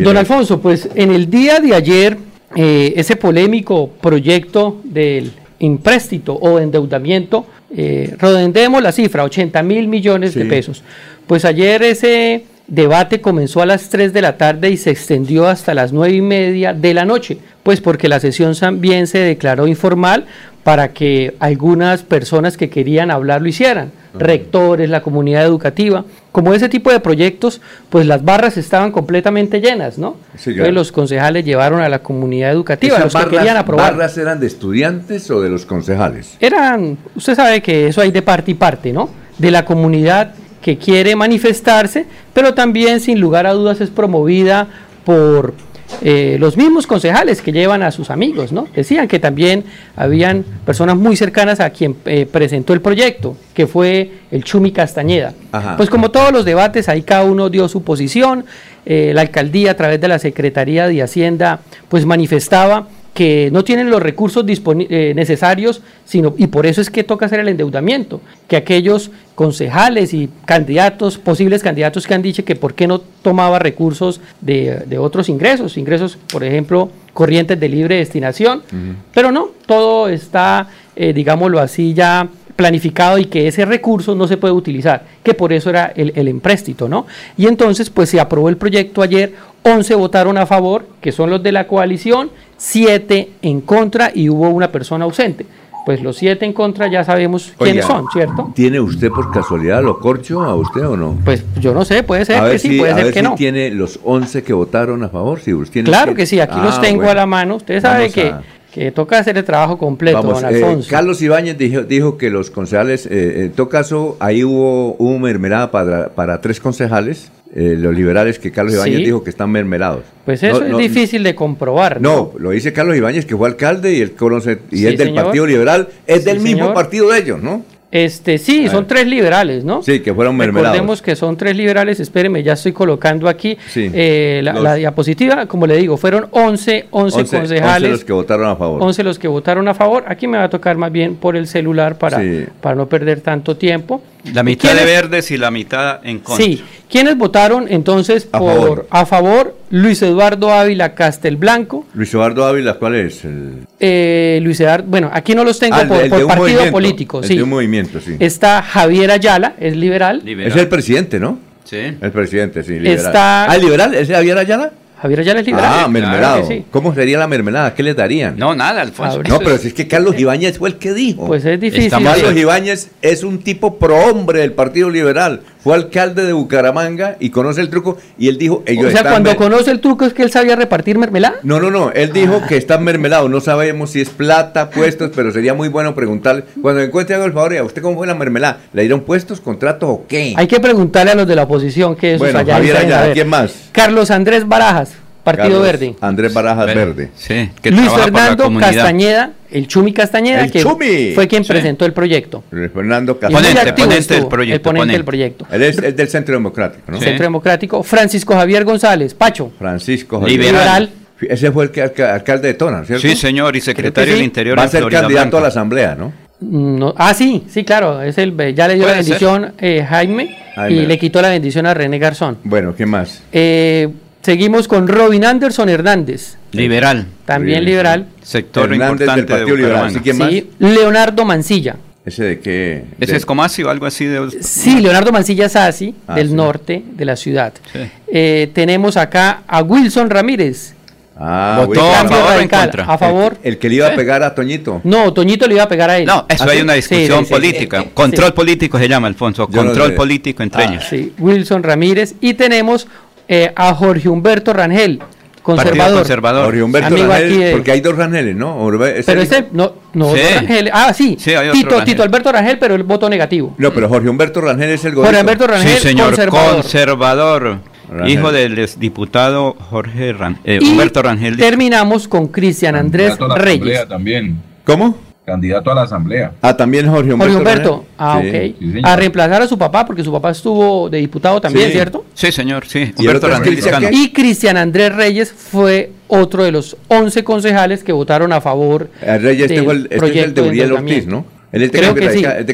Don Alfonso, pues en el día de ayer, eh, ese polémico proyecto del empréstito o endeudamiento, eh, redondemos la cifra, 80 mil millones de pesos. Pues ayer ese debate comenzó a las 3 de la tarde y se extendió hasta las 9 y media de la noche, pues porque la sesión también se declaró informal para que algunas personas que querían hablar lo hicieran, rectores, la comunidad educativa. Como ese tipo de proyectos, pues las barras estaban completamente llenas, ¿no? Sí, Entonces los concejales llevaron a la comunidad educativa, ¿Esas los que querían aprobar. barras eran de estudiantes o de los concejales? Eran, usted sabe que eso hay de parte y parte, ¿no? De la comunidad que quiere manifestarse, pero también sin lugar a dudas es promovida por eh, los mismos concejales que llevan a sus amigos, ¿no? Decían que también habían personas muy cercanas a quien eh, presentó el proyecto, que fue el Chumi Castañeda. Ajá. Pues como todos los debates, ahí cada uno dio su posición. Eh, la alcaldía a través de la Secretaría de Hacienda pues manifestaba que no tienen los recursos eh, necesarios, sino, y por eso es que toca hacer el endeudamiento, que aquellos concejales y candidatos, posibles candidatos que han dicho que por qué no tomaba recursos de, de otros ingresos, ingresos, por ejemplo, corrientes de libre destinación, pero no, todo está, eh, digámoslo así, ya planificado y que ese recurso no se puede utilizar, que por eso era el, el empréstito, ¿no? Y entonces, pues se aprobó el proyecto ayer, 11 votaron a favor, que son los de la coalición, 7 en contra y hubo una persona ausente. Pues los 7 en contra ya sabemos quiénes Oiga, son, ¿cierto? ¿Tiene usted por casualidad lo corcho a usted o no? Pues yo no sé, puede ser a que sí, si, puede a ser ver que si no. tiene los 11 que votaron a favor. Si usted tiene Claro que sí, aquí los Ah, tengo bueno. a la mano. Usted sabe Vamos que, a- que toca hacer el trabajo completo, Vamos, don eh, Alfonso. Carlos Ibáñez dijo, dijo que los concejales, eh, en todo caso, ahí hubo, hubo mermelada para, para tres concejales, eh, los liberales que Carlos Ibáñez Sí. dijo que están mermelados. pues eso No, es no, difícil de comprobar. No, lo dice Carlos Ibáñez, que fue alcalde y conoce, y Sí, es del señor. Partido Liberal, es Sí, del mismo señor. partido de ellos, ¿no? Este, sí, A son tres liberales, ¿no? Sí, que fueron mermelados. Recordemos que son tres liberales, espéreme, ya estoy colocando aquí eh, la, Los- la diapositiva, como le digo, fueron 11, 11, 11, concejales, 11 los que votaron a favor. 11 los que votaron a favor. Aquí me va a tocar más bien por el celular para, para no perder tanto tiempo. La mitad de ¿Quiénes- verdes y la mitad en contra. Sí, ¿quiénes votaron entonces A por favor. a favor? Luis Eduardo Ávila Castelblanco, Luis Eduardo Ávila, ¿cuál es? El, eh, Luis Eduardo, bueno, aquí no los tengo Ah, por, el por de un partido movimiento, político, el sí. de un movimiento, sí. Está Javier Ayala, es liberal. Liberal. Es el presidente, ¿no? Sí. El presidente, sí, liberal. Está- Ah, ¿el liberal? ¿Ese Javier Ayala? Javier Ayala es liberal. Ah, mermelado. sí. ¿Cómo sería la mermelada? ¿Qué le darían? No, nada, Alfonso. No, pero si es que Carlos Ibáñez fue el que dijo. Pues es difícil. Carlos Ibáñez es un tipo pro hombre del Partido Liberal. Fue alcalde de Bucaramanga y conoce el truco. Y él dijo, ellos o sea, están cuando conoce el truco es que él sabía repartir mermelada. No, no, no. Él dijo que están mermelados. No sabemos si es plata, puestos, pero sería muy bueno preguntarle. Cuando encuentre hago el favor, ¿y a usted cómo fue la mermelada? ¿Le dieron puestos, contratos o qué? Hay que preguntarle a los de la oposición que eso bueno, allá Javier saber. ¿quién más? Carlos Andrés Barajas, Partido Carlos Verde. Andrés Barajas Verde. Verde. Sí, que Luis Fernando. Castañeda, el Chumi Castañeda, El que Chumi. fue quien Sí. presentó el proyecto. Luis Fernando Castañeda. Ponente, activo ponente del proyecto, El ponente del proyecto. Él es, es del Centro Democrático, ¿no? Sí. Centro Democrático. Francisco Javier González, Pacho. Francisco Liberal. Ese fue el que, alca- alcalde de Tona, ¿cierto? Sí, señor, y secretario sí. del Interior Va a ser Florida candidato Blanca. a la asamblea, ¿no? No- ah, sí, sí, claro. Es el, ya le dio la bendición eh, Jaime, Jaime. y le quitó la bendición a René Garzón. Bueno, ¿qué más? Eh, seguimos con Robin Anderson Hernández, Liberal. también liberal. Sector Hernández importante del Partido de Liberal. Bucaramanga. ¿Sí, quién más? Sí, Leonardo Mancilla. ¿Ese de qué? ¿Ese De- es Comasio o algo así de Sí, Leonardo Mancilla Sassi, Ah, del sí. norte de la ciudad. Sí. Eh, tenemos acá a Wilson Ramírez, Ah, Votó a favor en radical, a favor. El, el que le iba a pegar a Toñito. No, Toñito le iba a pegar a él. No, eso ¿Ah, hay una discusión Sí, sí, sí. política. Sí. Control político se llama, Alfonso. Control político entre Ah, ellos. Sí, Wilson Ramírez. Y tenemos eh, a Jorge Humberto Rangel, conservador. conservador. Jorge Humberto Amigo Rangel, aquí de- porque hay dos Rangeles, ¿no? Es Pero este, no, no, Sí. otro Rangel. Ah, sí, Sí, hay otro Tito, Rangel. Tito Alberto Rangel, pero el voto negativo. No, pero Jorge Humberto Rangel es el gordito. Jorge Alberto Rangel, Sí, señor, conservador. conservador. Rangel. Hijo del exdiputado Jorge Ran- eh, Y Humberto Rangel. terminamos con Cristian Andrés Reyes. También. ¿Cómo? Candidato a la Asamblea. Ah, también Jorge Humberto. Jorge Humberto, ah, Sí. ok. sí, a reemplazar a su papá, porque su papá estuvo de diputado también, Sí. ¿cierto? Sí, señor, sí. Humberto Cristian? Y Cristian Andrés Reyes fue otro de los 11 concejales que votaron a favor El Rey, este, del fue el, este es el proyecto de Uriel Ortiz. ¿no? Él es de Creo cambio que sí. radical.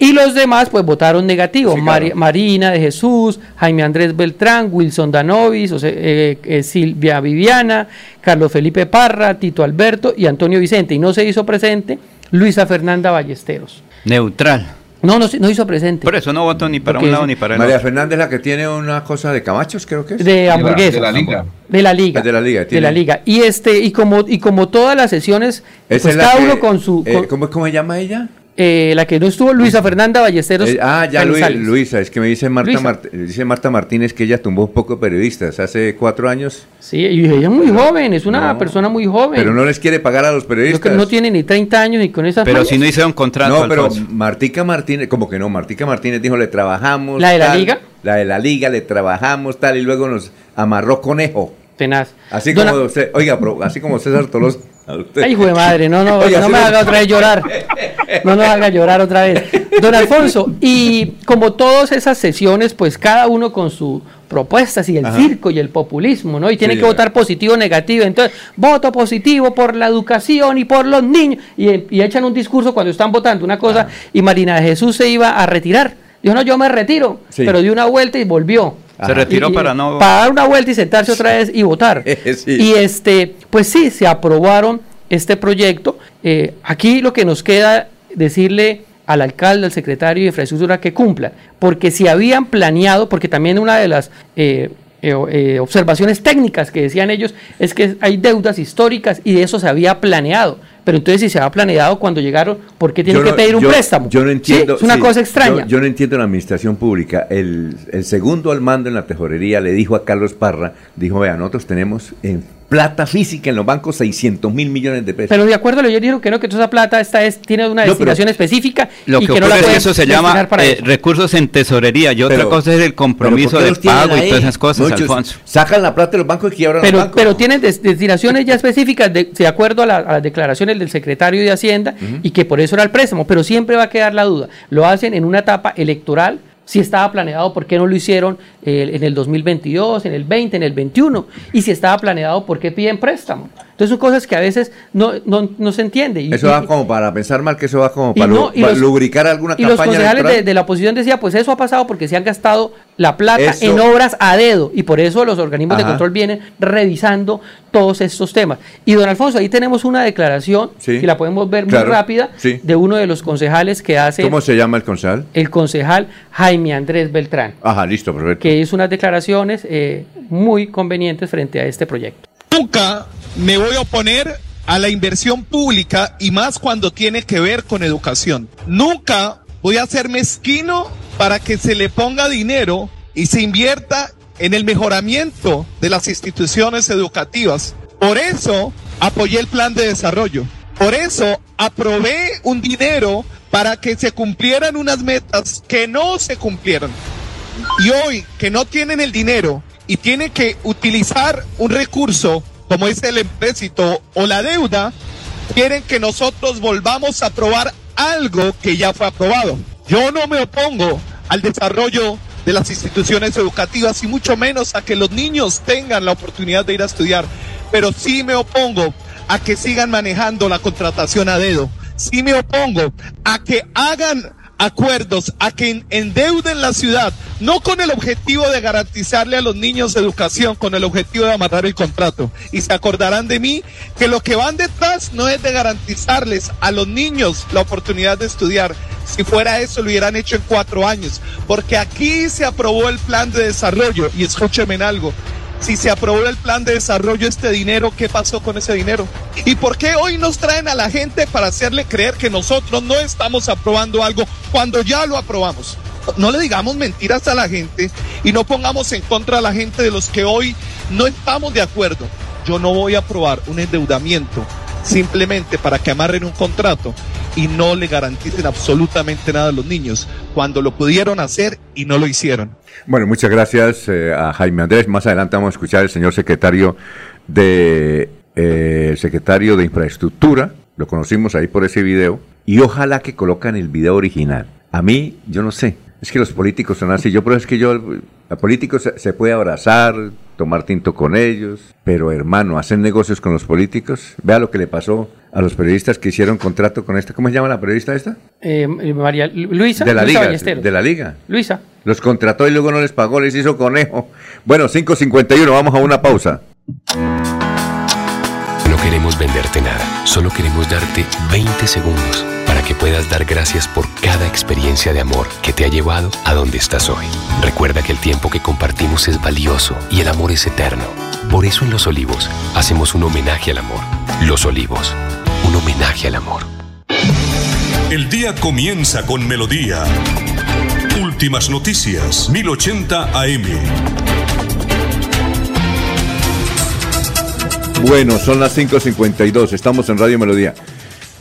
Y los demás pues votaron negativo. Sí, claro. Marina de Jesús, Jaime Andrés Beltrán, Wilson Danovis, o sea, eh, eh, Silvia Viviana, Carlos Felipe Parra, Tito Alberto y Antonio Vicente. Y no se hizo presente Luisa Fernanda Ballesteros. Neutral. No, no, se- no hizo presente. Por eso no votó ni para Porque un lado es- ni para el María otro. Fernández la que tiene una cosa de camachos, creo que es. De hamburguesas. de la Liga. De la liga. De la liga, De la liga. Y este, y como, y como todas las sesiones, Esa pues cada que- uno con su. eh, con- ¿cómo, ¿Cómo se llama ella? Eh, la que no estuvo, Luisa Fernanda Ballesteros. Eh, ah, ya Luis-. Luisa, es que me dice Marta. Mart- dice Marta Martínez que ella tumbó un poco de periodistas hace cuatro años, Sí, y ella es muy joven, es una No, persona muy joven. pero no les quiere pagar a los periodistas. creo que no tiene ni 30 años y con esas Pero si no hicieron contrato, No, pero Alfonso. Martica Martínez, como que no, Martica Martínez dijo, le trabajamos. ¿La de la tal, liga? La de la liga, le trabajamos, tal, y luego nos amarró conejo. Tenaz. Así Dona- como usted, oiga, pero así como César Tolosa. Ay, hijo de madre, no, no, Oiga, no me haga otra vez llorar. No nos haga llorar otra vez. Don Alfonso, y como todas esas sesiones, pues cada uno con su propuestas y el Ajá. circo y el populismo, ¿no? Y tiene Sí, que votar positivo o negativo. Entonces, voto positivo por la educación y por los niños. Y, y echan un discurso cuando están votando una cosa. Y Marina de Jesús se iba a retirar. Dijo, no, yo me retiro. Sí. Pero dio una vuelta y volvió. Se retiró Y- para no... para dar una vuelta y sentarse otra vez y votar. Sí. Y este, pues sí, se aprobaron este proyecto. Eh, aquí lo que nos queda decirle al alcalde, al secretario de infraestructura que cumplan, porque si habían planeado, porque también una de las eh, eh, eh, observaciones técnicas que decían ellos es que hay deudas históricas y de eso se había planeado. Pero entonces si se había planeado cuando llegaron, ¿por qué tienen que pedir un préstamo? Yo no Sí, entiendo. es una sí, cosa extraña. Yo, yo no entiendo la administración pública. El, el segundo al mando en la tesorería le dijo a Carlos Parra, dijo, vea, nosotros tenemos en plata física en los bancos 600 mil millones de pesos. Pero de acuerdo, ellos dijeron que no, que toda esa plata esta es, tiene una destinación específica Lo y que, que no la es eso se llama para eh, eso. recursos en tesorería y otra Pero- cosa es el compromiso ¿por qué de pago y todas esas cosas, Muchos Alfonso. Sacan la plata de los bancos y quiebran Pero, los bancos. pero tienen des- destinaciones ya específicas de, de acuerdo a, la- a las declaraciones del secretario de Hacienda y que por eso era el préstamo, pero siempre va a quedar la duda. Lo hacen en una etapa electoral, si estaba planeado, ¿por qué no lo hicieron eh, en el 2022, en el 20, en el 21? Y si estaba planeado, ¿por qué piden préstamo? Entonces son cosas que a veces no, no, no se entiende. Y, Eso va como para pensar mal que eso va como para, no, lu- y para los- lubricar alguna y los campaña concejales de, la oposición decían, pues eso ha pasado porque se han gastado la plata Eso- en obras a dedo y por eso los organismos de control vienen revisando todos estos temas. Y don Alfonso, ahí tenemos una declaración, Sí. si la podemos ver muy rápida, Sí. de uno de los concejales que hace ¿Cómo se llama el concejal? el concejal Jaime Andrés Beltrán, Ajá, listo, perfecto. que hizo unas declaraciones eh, muy convenientes frente a este proyecto. Nunca me voy a oponer a la inversión pública y más cuando tiene que ver con educación. Nunca voy a ser mezquino para que se le ponga dinero y se invierta en el mejoramiento de las instituciones educativas. Por eso apoyé el plan de desarrollo. Por eso aprobé un dinero para que se cumplieran unas metas que no se cumplieron. Y hoy que no tienen el dinero y tienen que utilizar un recurso como es el empréstito o la deuda, quieren que nosotros volvamos a aprobar algo que ya fue aprobado. Yo no me opongo al desarrollo de las instituciones educativas y mucho menos a que los niños tengan la oportunidad de ir a estudiar, pero sí me opongo a que sigan manejando la contratación a dedo. Sí me opongo a que hagan acuerdos, a que en- endeuden la ciudad, no con el objetivo de garantizarle a los niños educación, con el objetivo de amarrar el contrato. Y se acordarán de mí que lo que van detrás no es de garantizarles a los niños la oportunidad de estudiar. Si fuera eso, lo hubieran hecho en cuatro años, porque aquí se aprobó el plan de desarrollo, y escúcheme en algo, Si se aprobó el plan de desarrollo, este dinero, ¿qué pasó con ese dinero? ¿Y por qué hoy nos traen a la gente para hacerle creer que nosotros no estamos aprobando algo cuando ya lo aprobamos? No le digamos mentiras a la gente y no pongamos en contra a la gente de los que hoy no estamos de acuerdo. Yo no voy a aprobar un endeudamiento simplemente para que amarren un contrato y no le garanticen absolutamente nada a los niños cuando lo pudieron hacer y no lo hicieron. Bueno, muchas gracias eh, a Jaime Andrés. Más adelante vamos a escuchar al señor secretario de eh, secretario de infraestructura. Lo conocimos ahí por ese video. Y ojalá que colocan el video original. A mí, yo no sé. Es que los políticos son así. Yo, pero es que yo, a políticos se, se puede abrazar, tomar tinto con ellos, pero hermano, hacer negocios con los políticos. Vea lo que le pasó a los periodistas que hicieron contrato con esta. ¿Cómo se llama la periodista esta? Eh, María Luisa. De la Luisa liga. Ballesteros. De la liga. Luisa. Los contrató y luego no les pagó, les hizo conejo. Bueno, 5.51, vamos a una pausa. No queremos venderte nada, solo queremos darte 20 segundos que puedas dar gracias por cada experiencia de amor que te ha llevado a donde estás hoy. Recuerda que el tiempo que compartimos es valioso y el amor es eterno. Por eso en Los Olivos hacemos un homenaje al amor. Los Olivos, un homenaje al amor. El día comienza con melodía. Últimas noticias, 1080 AM. Bueno, son las 5.52, estamos en Radio Melodía.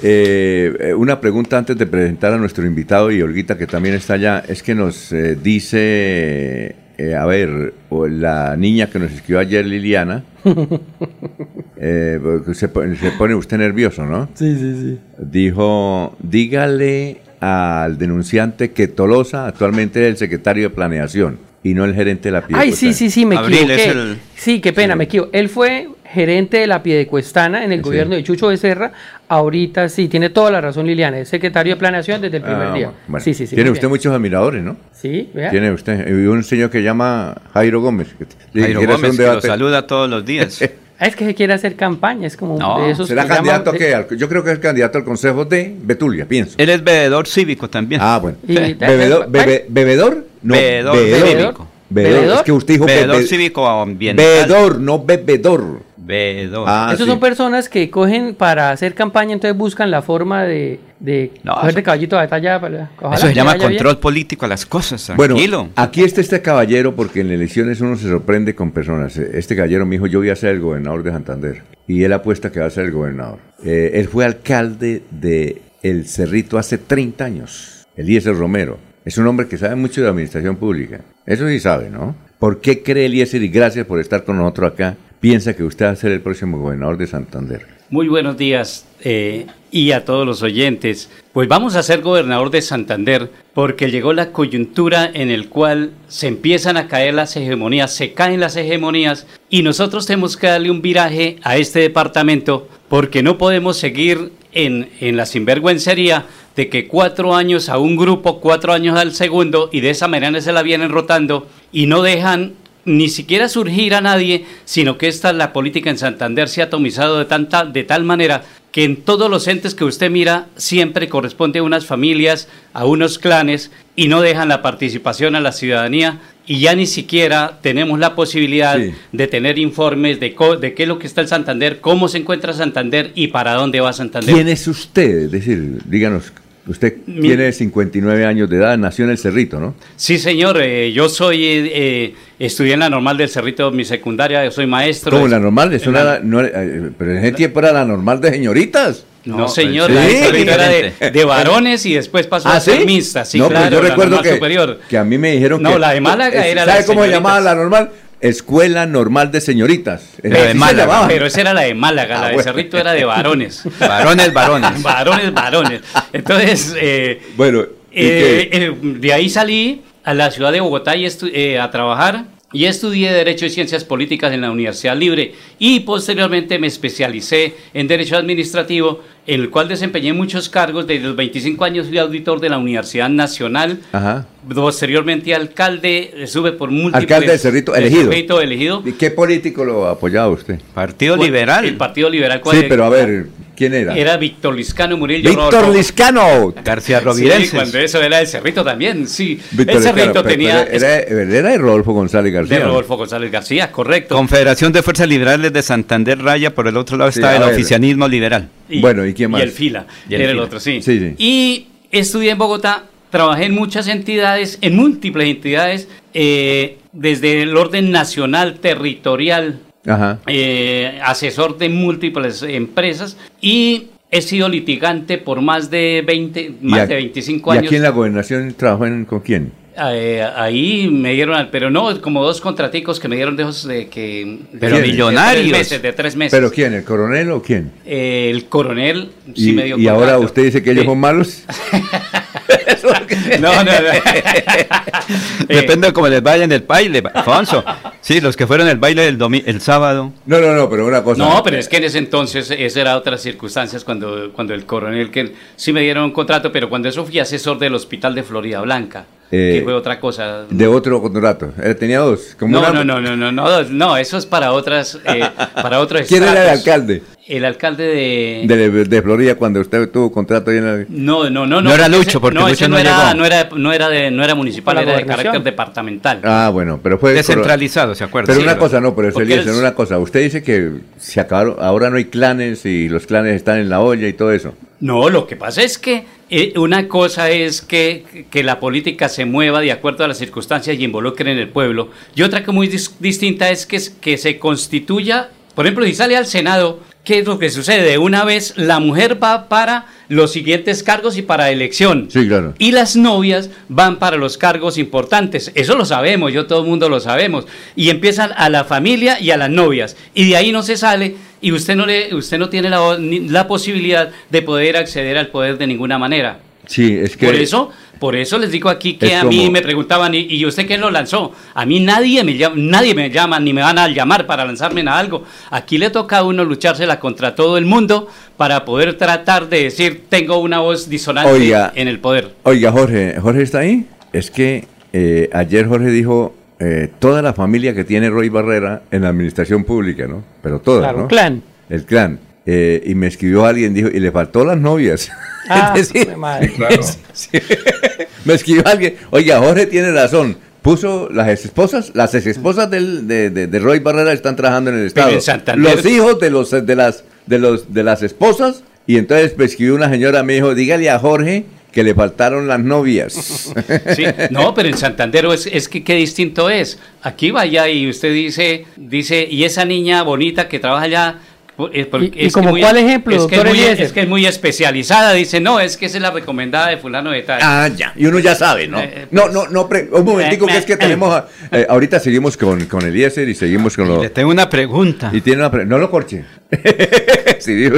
Eh, eh, una pregunta antes de presentar a nuestro invitado y Olguita, que también está allá, es que nos eh, dice, eh, a ver, la niña que nos escribió ayer, Liliana, eh, porque se, pone, se pone usted nervioso, ¿no? Sí, sí, sí. Dijo, dígale al denunciante que Tolosa actualmente es el secretario de planeación y no el gerente de la Ay, sí, sí, sí, me Abril equivoqué. es el- Sí, qué pena, me equivoqué. Él fue gerente de la Piedecuestana en el Sí. gobierno de Chucho Becerra. Ahorita sí, tiene toda la razón Liliana, es secretario de planeación desde el primer Ah, día. bueno. Sí, sí, sí. Tiene usted bien. muchos admiradores, ¿no? Sí, vea. Tiene usted. Y un señor que llama Jairo Gómez. que- Jairo quiere hacer Gómez, un que lo saluda todos los días. Ah, es que se quiere hacer campaña, es como No, de esos ¿Será que candidato que al- Yo creo que es candidato al Consejo de Betulia, pienso. Él es bebedor cívico también. Ah, bueno. ¿Bebedor? bebe- ¿Bebedor? No, Bebedor bebedor. cívico. Bebedor. ¿Bebedor? Es que usted dijo Bebedor cívico ambiental. Bebedor, no bebedor. Bebedor. Ah, Esos sí. son personas que cogen para hacer campaña, entonces buscan la forma de, de No, coger eso- de caballito de batalla. Para, ojalá Eso se llama bien. control político a las cosas. Bueno, aquí está este caballero porque en elecciones uno se sorprende con personas. Este caballero me dijo, yo voy a ser el gobernador de Santander. Y él apuesta que va a ser el gobernador. Eh, él fue alcalde de El Cerrito hace 30 años. Eliezer Romero. Es un hombre que sabe mucho de administración pública. Eso sí sabe, ¿no? ¿Por qué cree Eliezer, y gracias por estar con nosotros acá, piensa que usted va a ser el próximo gobernador de Santander? Muy buenos días eh, y a todos los oyentes. Pues vamos a ser gobernador de Santander porque llegó la coyuntura en el cual se empiezan a caer las hegemonías, se caen las hegemonías y nosotros tenemos que darle un viraje a este departamento porque no podemos seguir en, en la sinvergüencería de que cuatro años a un grupo, cuatro años al segundo y de esa manera se la vienen rotando y no dejan ni siquiera surgir a nadie, sino que esta la política en Santander se ha atomizado de tanta de tal manera que en todos los entes que usted mira siempre corresponde a unas familias, a unos clanes y no dejan la participación a la ciudadanía y ya ni siquiera tenemos la posibilidad Sí. de tener informes de, co- de qué es lo que está el Santander, cómo se encuentra Santander y para dónde va Santander. ¿Quién es usted? Es decir, díganos, usted Mi- tiene 59 años de edad, nació en El Cerrito, ¿no? Sí, señor, eh, yo soy, eh, eh, estudié en la normal del Cerrito, mi secundaria, yo soy maestro. Como Es- la normal, no la- no era- eh, pero en ese tiempo era la normal de señoritas. No, No, señor, la sí. Cerrito era de, de varones y después pasó ¿Ah, a ser sí? mixta, sí, no, pero claro, yo la recuerdo normal que, superior. que a mí me dijeron No, que... la de Málaga es- era la ¿Sabe cómo se llamaba la normal? Escuela Normal de Señoritas. Pero de Málaga. Pero esa era la de Málaga, Ah, la de bueno. Cerrito era de varones. Varones, varones. varones, varones. Entonces, eh, Bueno, ¿y Eh, eh, de ahí salí a la ciudad de Bogotá y estu- eh, a trabajar y estudié Derecho y Ciencias Políticas en la Universidad Libre y posteriormente me especialicé en Derecho Administrativo, en el cual desempeñé muchos cargos. Desde los 25 años fui auditor de la Universidad Nacional, Ajá. posteriormente alcalde, sube por múltiples... Alcalde de Cerrito, de elegido. Cerrito, elegido. ¿Y qué político lo apoyaba usted? Partido Bueno, Liberal. El Partido Liberal. ¿cuál Sí, pero a ver, ¿Quién era? Era Víctor Liscano Murillo. Víctor. Liscano. García Sí, Rovirenses. cuando eso era el Cerrito también, sí. Víctor el Cerrito Liscano, tenía... Era, era de Rodolfo González de García. Rodolfo González García, correcto. Confederación de Fuerzas Liberales de Santander Raya, por el otro lado Sí, está el ver. oficialismo liberal. Y- Bueno, ¿y quién más? Y el Fila, Y el era el Fila. otro, sí. Sí, sí. Y estudié en Bogotá, trabajé en muchas entidades, en múltiples entidades, eh, desde el orden nacional, territorial, Ajá. eh, asesor de múltiples empresas y he sido litigante por más de 20, ¿Y más a- de 25 ¿Y años. aquí en la gobernación trabajó en- con quién? Eh, ahí me dieron, pero no, como dos contraticos que me dieron de esos de que... Pero de- de millonarios. tres meses, de tres meses. ¿Pero quién? ¿El coronel o quién? Eh, el coronel sí y, me dio y ahora usted dice que ellos Sí. son malos. No, no, no. Depende de cómo les vaya en el baile, Alfonso. Sí, los que fueron el baile del domi- el sábado. No, no, no, pero una cosa. No, pero es que en ese entonces, esas eran otras circunstancias cuando, cuando el coronel, que sí me dieron un contrato, pero cuando eso fui asesor del hospital de Florida Blanca, Eh, que fue otra cosa. De otro contrato. Él tenía dos. Como No, una- no, no, no, no, no, no, eso es para otras, eh, para otros ¿Quién era el alcalde El alcalde de... de, de Florida cuando usted tuvo contrato ahí en la... No, no, no, No era porque Lucho, ese- porque no, ese no no, era, no era, no era de, no era municipal, era de carácter departamental. Ah, bueno, pero fue... Descentralizado, ¿se acuerda? Pero Sí, una cosa, no, pero el- una cosa. Usted dice que se acabaron, ahora no hay clanes y los clanes están en la olla y todo eso. No, lo que pasa es que eh, una cosa es que, que la política se mueva de acuerdo a las circunstancias y involucre en el pueblo. Y otra que muy dis- distinta es que, que se constituya, por ejemplo, si sale al Senado, ¿qué es lo que sucede? De una vez la mujer va para los siguientes cargos y para elección. Sí, claro. Y las novias van para los cargos importantes. Eso lo sabemos, yo todo el mundo lo sabemos. Y empiezan a la familia y a las novias. Y de ahí no se sale y usted no, le, usted no tiene la, la posibilidad de poder acceder al poder de ninguna manera. Sí, es que... Por eso, por eso les digo aquí que a mí como- me preguntaban, ¿y, y usted quién lo lanzó? A mí nadie me, llama, nadie me llama ni me van a llamar para lanzarme a algo. Aquí le toca a uno luchársela contra todo el mundo para poder tratar de decir, tengo una voz disonante Oiga. en el poder. Oiga, Jorge, ¿Jorge está ahí? Es que eh, ayer Jorge dijo eh, toda la familia que tiene Roy Barrera en la administración pública, ¿no? Pero toda, Claro, ¿no? un clan. El clan. Eh, y me escribió alguien, dijo, y le faltó las novias. Ah, Es decir, jue madre. Claro. Sí. me escribió alguien, oiga, Jorge tiene razón. Puso las esposas, las ex esposas del, de, de- de Roy Barrera están trabajando en el Estado. en Los hijos de los de las de los de las esposas. Y entonces me escribió una señora, me dijo, dígale a Jorge que le faltaron las novias. Sí, no, pero en Santander es, es que qué distinto es. Aquí vaya y usted dice, dice, y esa niña bonita que trabaja allá. Eh, porque ¿Y- y es como muy- cuál ejemplo, es que, es muy, es que es muy especializada, dice, no, es que esa es la recomendada de fulano de tal. Ah, ya. Y uno ya sabe, ¿no? Eh, No, no, no. pre- un momentico, que es que tenemos. a- eh, ahorita seguimos con, con Eliezer y seguimos con lo. Le tengo una pregunta. Y tiene una. pre- No lo corche. Sí,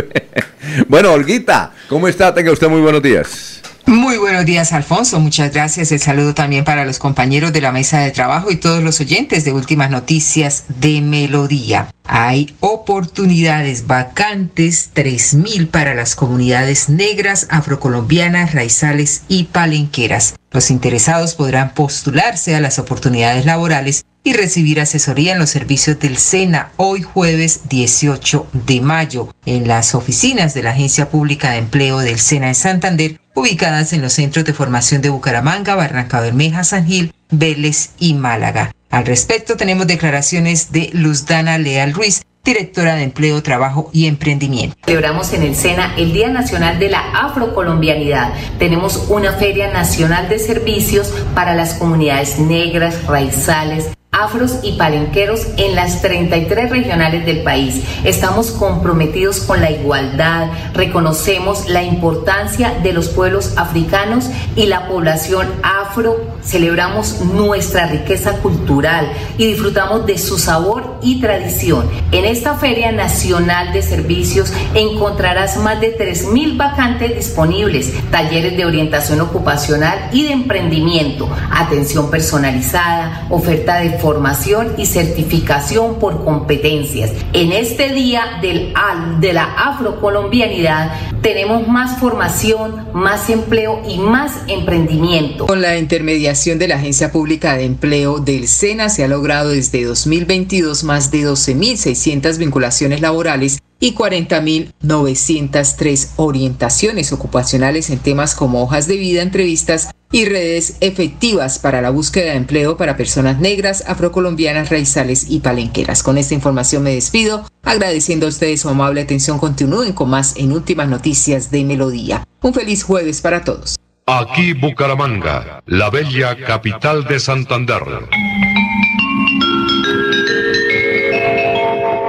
bueno, Olguita, ¿cómo está? Tenga usted muy buenos días. Muy buenos días, Alfonso. Muchas gracias. El saludo también para los compañeros de la mesa de trabajo y todos los oyentes de Últimas Noticias de Melodía. Hay oportunidades vacantes, 3.000 para las comunidades negras, afrocolombianas, raizales y palenqueras. Los interesados podrán postularse a las oportunidades laborales y recibir asesoría en los servicios del SENA hoy jueves 18 de mayo en las oficinas de la Agencia Pública de Empleo del SENA en Santander, ubicadas en los centros de formación de Bucaramanga, Barranca Bermeja, San Gil, Vélez y Málaga. Al respecto tenemos declaraciones de Luzdana Leal Ruiz, directora de Empleo, Trabajo y Emprendimiento. Celebramos en el SENA el Día Nacional de la Afrocolombianidad. Tenemos una Feria Nacional de Servicios para las comunidades negras, raizales, afros y palenqueros en las 33 regionales del país. Estamos comprometidos con la igualdad, reconocemos la importancia de los pueblos africanos y la población afro, celebramos nuestra riqueza cultural y disfrutamos de su sabor y tradición. En esta Feria Nacional de Servicios encontrarás más de 3.000 vacantes disponibles, talleres de orientación ocupacional y de emprendimiento, atención personalizada, oferta de formación y certificación por competencias. En este día del, de la afrocolombianidad tenemos más formación, más empleo y más emprendimiento. Con la intermediación de la Agencia Pública de Empleo del SENA se ha logrado desde 2022 más de 12.600 vinculaciones laborales y 40.903 orientaciones ocupacionales en temas como hojas de vida, entrevistas y redes efectivas para la búsqueda de empleo para personas negras, afrocolombianas, raizales y palenqueras. Con esta información me despido, agradeciendo a ustedes su amable atención. Continúen con más en Últimas Noticias de Melodía. Un feliz jueves para todos. Aquí Bucaramanga, la bella capital de Santander.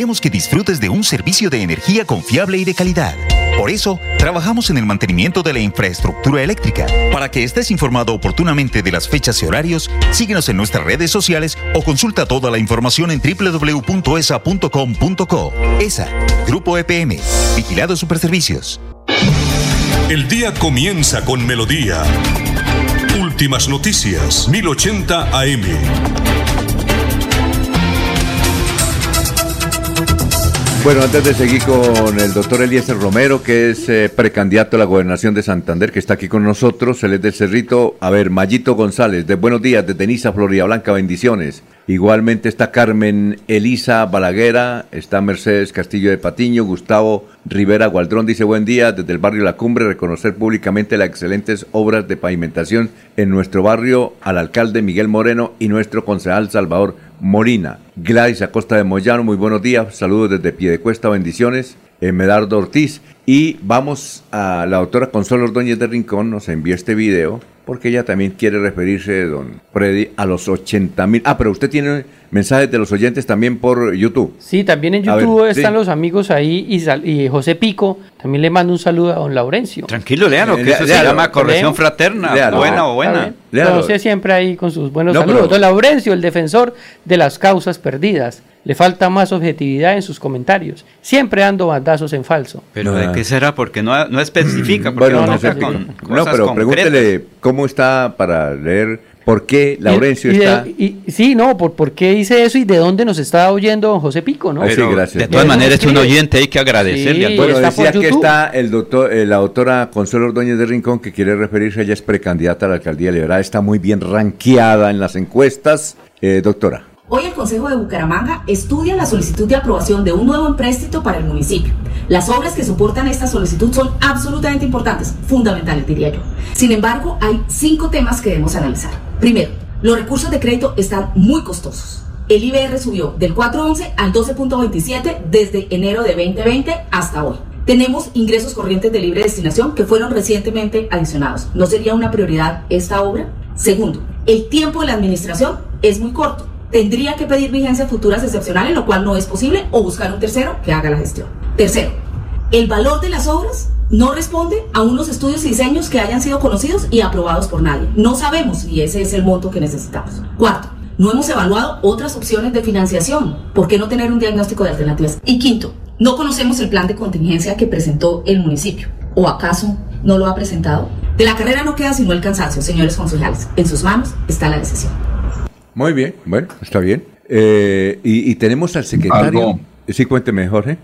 Queremos que disfrutes de un servicio de energía confiable y de calidad. Por eso, trabajamos en el mantenimiento de la infraestructura eléctrica. Para que estés informado oportunamente de las fechas y horarios, síguenos en nuestras redes sociales o consulta toda la información en www.esa.com.co. ESA, Grupo EPM, Vigilado Superservicios. El día comienza con melodía. Últimas noticias, 1080 AM. Bueno, antes de seguir con el doctor Eliezer Romero, que es eh, precandidato a la gobernación de Santander, que está aquí con nosotros, él es del Cerrito. A ver, Mayito González, de Buenos Días, desde Niza, Florida Blanca, bendiciones. Igualmente está Carmen Elisa Balaguera, está Mercedes Castillo de Patiño, Gustavo Rivera Gualdrón dice buen día desde el barrio La Cumbre, reconocer públicamente las excelentes obras de pavimentación en nuestro barrio al alcalde Miguel Moreno y nuestro concejal Salvador Molina. Gladys Acosta de Moyano, muy buenos días, saludos desde Piedecuesta, bendiciones. Eh, Medardo Ortiz. Y vamos a la doctora Consuelo Ordóñez de Rincón, nos envió este video, porque ella también quiere referirse, don Freddy, a los 80 mil. Ah, pero usted tiene mensajes de los oyentes también por YouTube. Sí, también en ver, YouTube están sí. los amigos ahí y, sal- y José Pico. También le mando un saludo a don Laurencio. Tranquilo, léalo, que Eh, eso se léalo. llama corrección fraterna, Léalo. buena o buena. siempre ahí con sus buenos No, saludos. pero- Don Laurencio, el defensor de las causas perdidas. Le falta más objetividad en sus comentarios. Siempre dando bandazos en falso. Pero Ah. ¿de qué será? Porque no, no especifica, porque Bueno, no no, sé, con no, pero concretas. pregúntele cómo está para leer por qué Laurencio Y- y de- está. y- sí, no, por, ¿por qué hice eso y de dónde nos está oyendo don José Pico? ¿no? Pero, gracias. De todas maneras, es un oyente, hay que agradecerle Sí, a Bueno, decía que está el doctor, eh, la doctora Consuelo Ordóñez de Rincón, que quiere referirse, ella es precandidata a la alcaldía liberal, está muy bien ranqueada en las encuestas. Eh, doctora. Hoy el Consejo de Bucaramanga estudia la solicitud de aprobación de un nuevo empréstito para el municipio. Las obras que soportan esta solicitud son absolutamente importantes, fundamentales diría yo. Sin embargo, hay cinco temas que debemos analizar. Primero, los recursos de crédito están muy costosos. El IBR subió del 4.11 al 12.27 desde enero de 2020 hasta hoy. Tenemos ingresos corrientes de libre destinación que fueron recientemente adicionados. ¿No sería una prioridad esta obra? Segundo, el tiempo de la administración es muy corto. Tendría que pedir vigencias futuras excepcionales, lo cual no es posible, o buscar un tercero que haga la gestión. Tercero, el valor de las obras no responde a unos estudios y diseños que hayan sido conocidos y aprobados por nadie. No sabemos si ese es el monto que necesitamos. Cuarto, no hemos evaluado otras opciones de financiación. ¿Por qué no tener un diagnóstico de alternativas? Y quinto, no conocemos el plan de contingencia que presentó el municipio. ¿O acaso no lo ha presentado? De la carrera no queda sino el cansancio, señores concejales. En sus manos está la decisión. Muy bien, bueno, está bien. Eh, y, y tenemos al secretario. Algo. Sí, cuénteme, Jorge.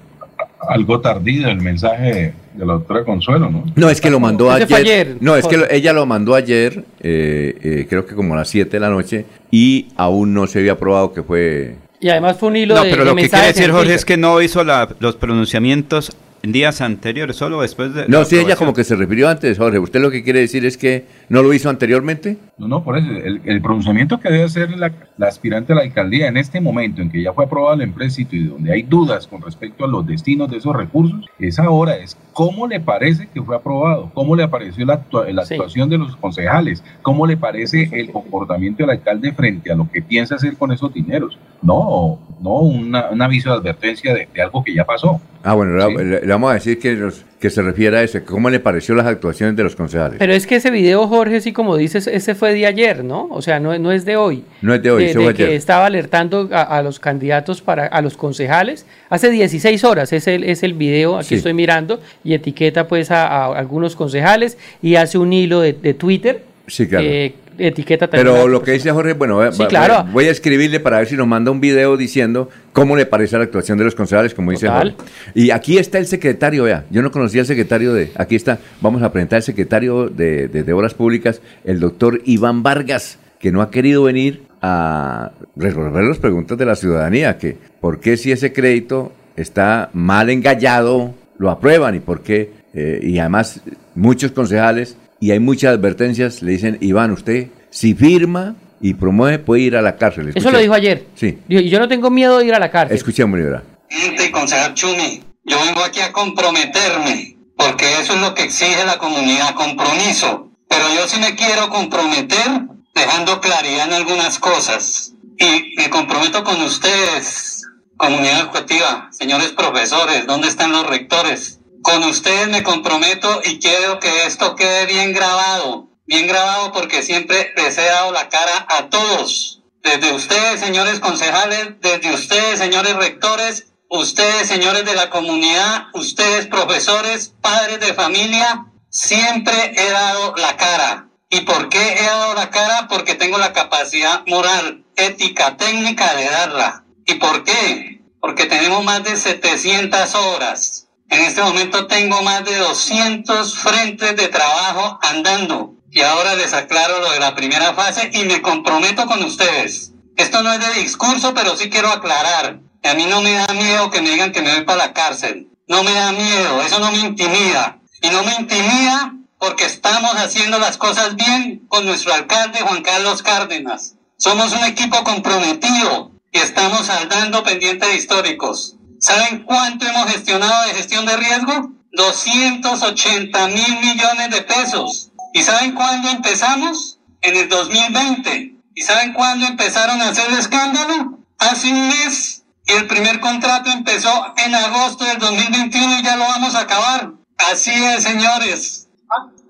Algo tardío el mensaje de la doctora Consuelo, ¿no? No, es que lo mandó ayer. No, es que lo- ella lo mandó ayer, eh, eh, creo que como a las 7 de la noche, y aún no se había aprobado que fue. Y además fue un hilo No, de pero de lo que quiere decir Jorge es que no hizo la- los pronunciamientos en días anteriores, solo después de... No, sí, ella como que se refirió antes, Jorge. ¿Usted lo que quiere decir es que no lo hizo anteriormente? No, no, por eso, el, el pronunciamiento que debe hacer la, la aspirante a la alcaldía en este momento en que ya fue aprobado el empréstito y donde hay dudas con respecto a los destinos de esos recursos, es ahora, es ¿cómo le parece que fue aprobado? ¿Cómo le pareció la, actua- la actuación de los concejales? ¿Cómo le parece el comportamiento del alcalde frente a lo que piensa hacer con esos dineros? No, no una- un aviso de advertencia de, de algo que ya pasó. Ah, bueno, le, le- le vamos a decir que, nos- que se refiere a eso. ¿Cómo le pareció las actuaciones de los concejales? Pero es que ese video, Jorge, sí, como dices, ese fue de ayer, ¿no? O sea, no, no es de hoy. No es de hoy, de, ese de fue que ayer. estaba alertando a, a los candidatos para a los concejales hace 16 horas es el es el video aquí Sí. estoy mirando y etiqueta pues a, a algunos concejales y hace un hilo de, de Twitter Sí, claro. eh, etiqueta también Pero lo que dice Jorge, bueno, va- Sí, va- claro. voy a escribirle para ver si nos manda un video diciendo cómo le parece la actuación de los concejales, como dice. Jorge. Y aquí está el secretario, vea, yo no conocía al secretario de, aquí está, vamos a presentar al secretario de, de- de Obras Públicas, el doctor Iván Vargas, que no ha querido venir a resolver las preguntas de la ciudadanía, que por qué si ese crédito está mal engallado, lo aprueban y por qué, eh, y además muchos concejales, y hay muchas advertencias, le dicen, Iván, usted si firma y promueve puede ir a la cárcel. eso lo dijo ayer Sí, Dijo, y yo no tengo miedo de ir a la cárcel escuchemos, Libra. Y concejal Chumi, yo vengo aquí a comprometerme, porque eso es lo que exige la comunidad, compromiso. Pero yo sí me quiero comprometer dejando claridad en algunas cosas. Y me comprometo con ustedes, comunidad educativa, señores profesores, ¿dónde están los rectores? Con ustedes me comprometo y quiero que esto quede bien grabado, bien grabado porque siempre les he dado la cara a todos. Desde ustedes, señores concejales, desde ustedes, señores rectores, ustedes, señores de la comunidad, ustedes, profesores, padres de familia, siempre he dado la cara. ¿Y por qué he dado la cara? Porque tengo la capacidad moral, ética, técnica de darla. ¿Y por qué? Porque tenemos más de 700 obras. En este momento tengo más de 200 frentes de trabajo andando. Y ahora les aclaro lo de la primera fase y me comprometo con ustedes. Esto no es de discurso, pero sí quiero aclarar. A mí no me da miedo que me digan que me voy para la cárcel. No me da miedo, eso no me intimida. Y no me intimida porque estamos haciendo las cosas bien con nuestro alcalde Juan Carlos Cárdenas. Somos un equipo comprometido y estamos saldando pendientes históricos. ¿Saben cuánto hemos gestionado de gestión de riesgo? 280 mil millones de pesos. ¿Y saben cuándo empezamos? En el 2020. ¿Y saben cuándo empezaron a hacer escándalo? Hace un mes. Y el primer contrato empezó en agosto del 2021 y ya lo vamos a acabar. Así es, señores.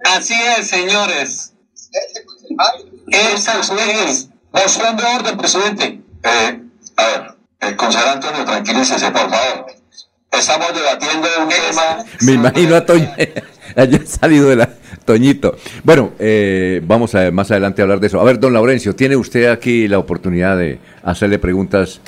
Así es, señores. Esa es. Moción de orden, presidente. Eh, a ver, el concejal Antonio, tranquilícese, por favor. Estamos debatiendo un tema. Me imagino a Toño, haya salido de la Toñito. Bueno, eh, vamos a más adelante a hablar de eso. A ver, don Laurencio, tiene usted aquí la oportunidad de hacerle preguntas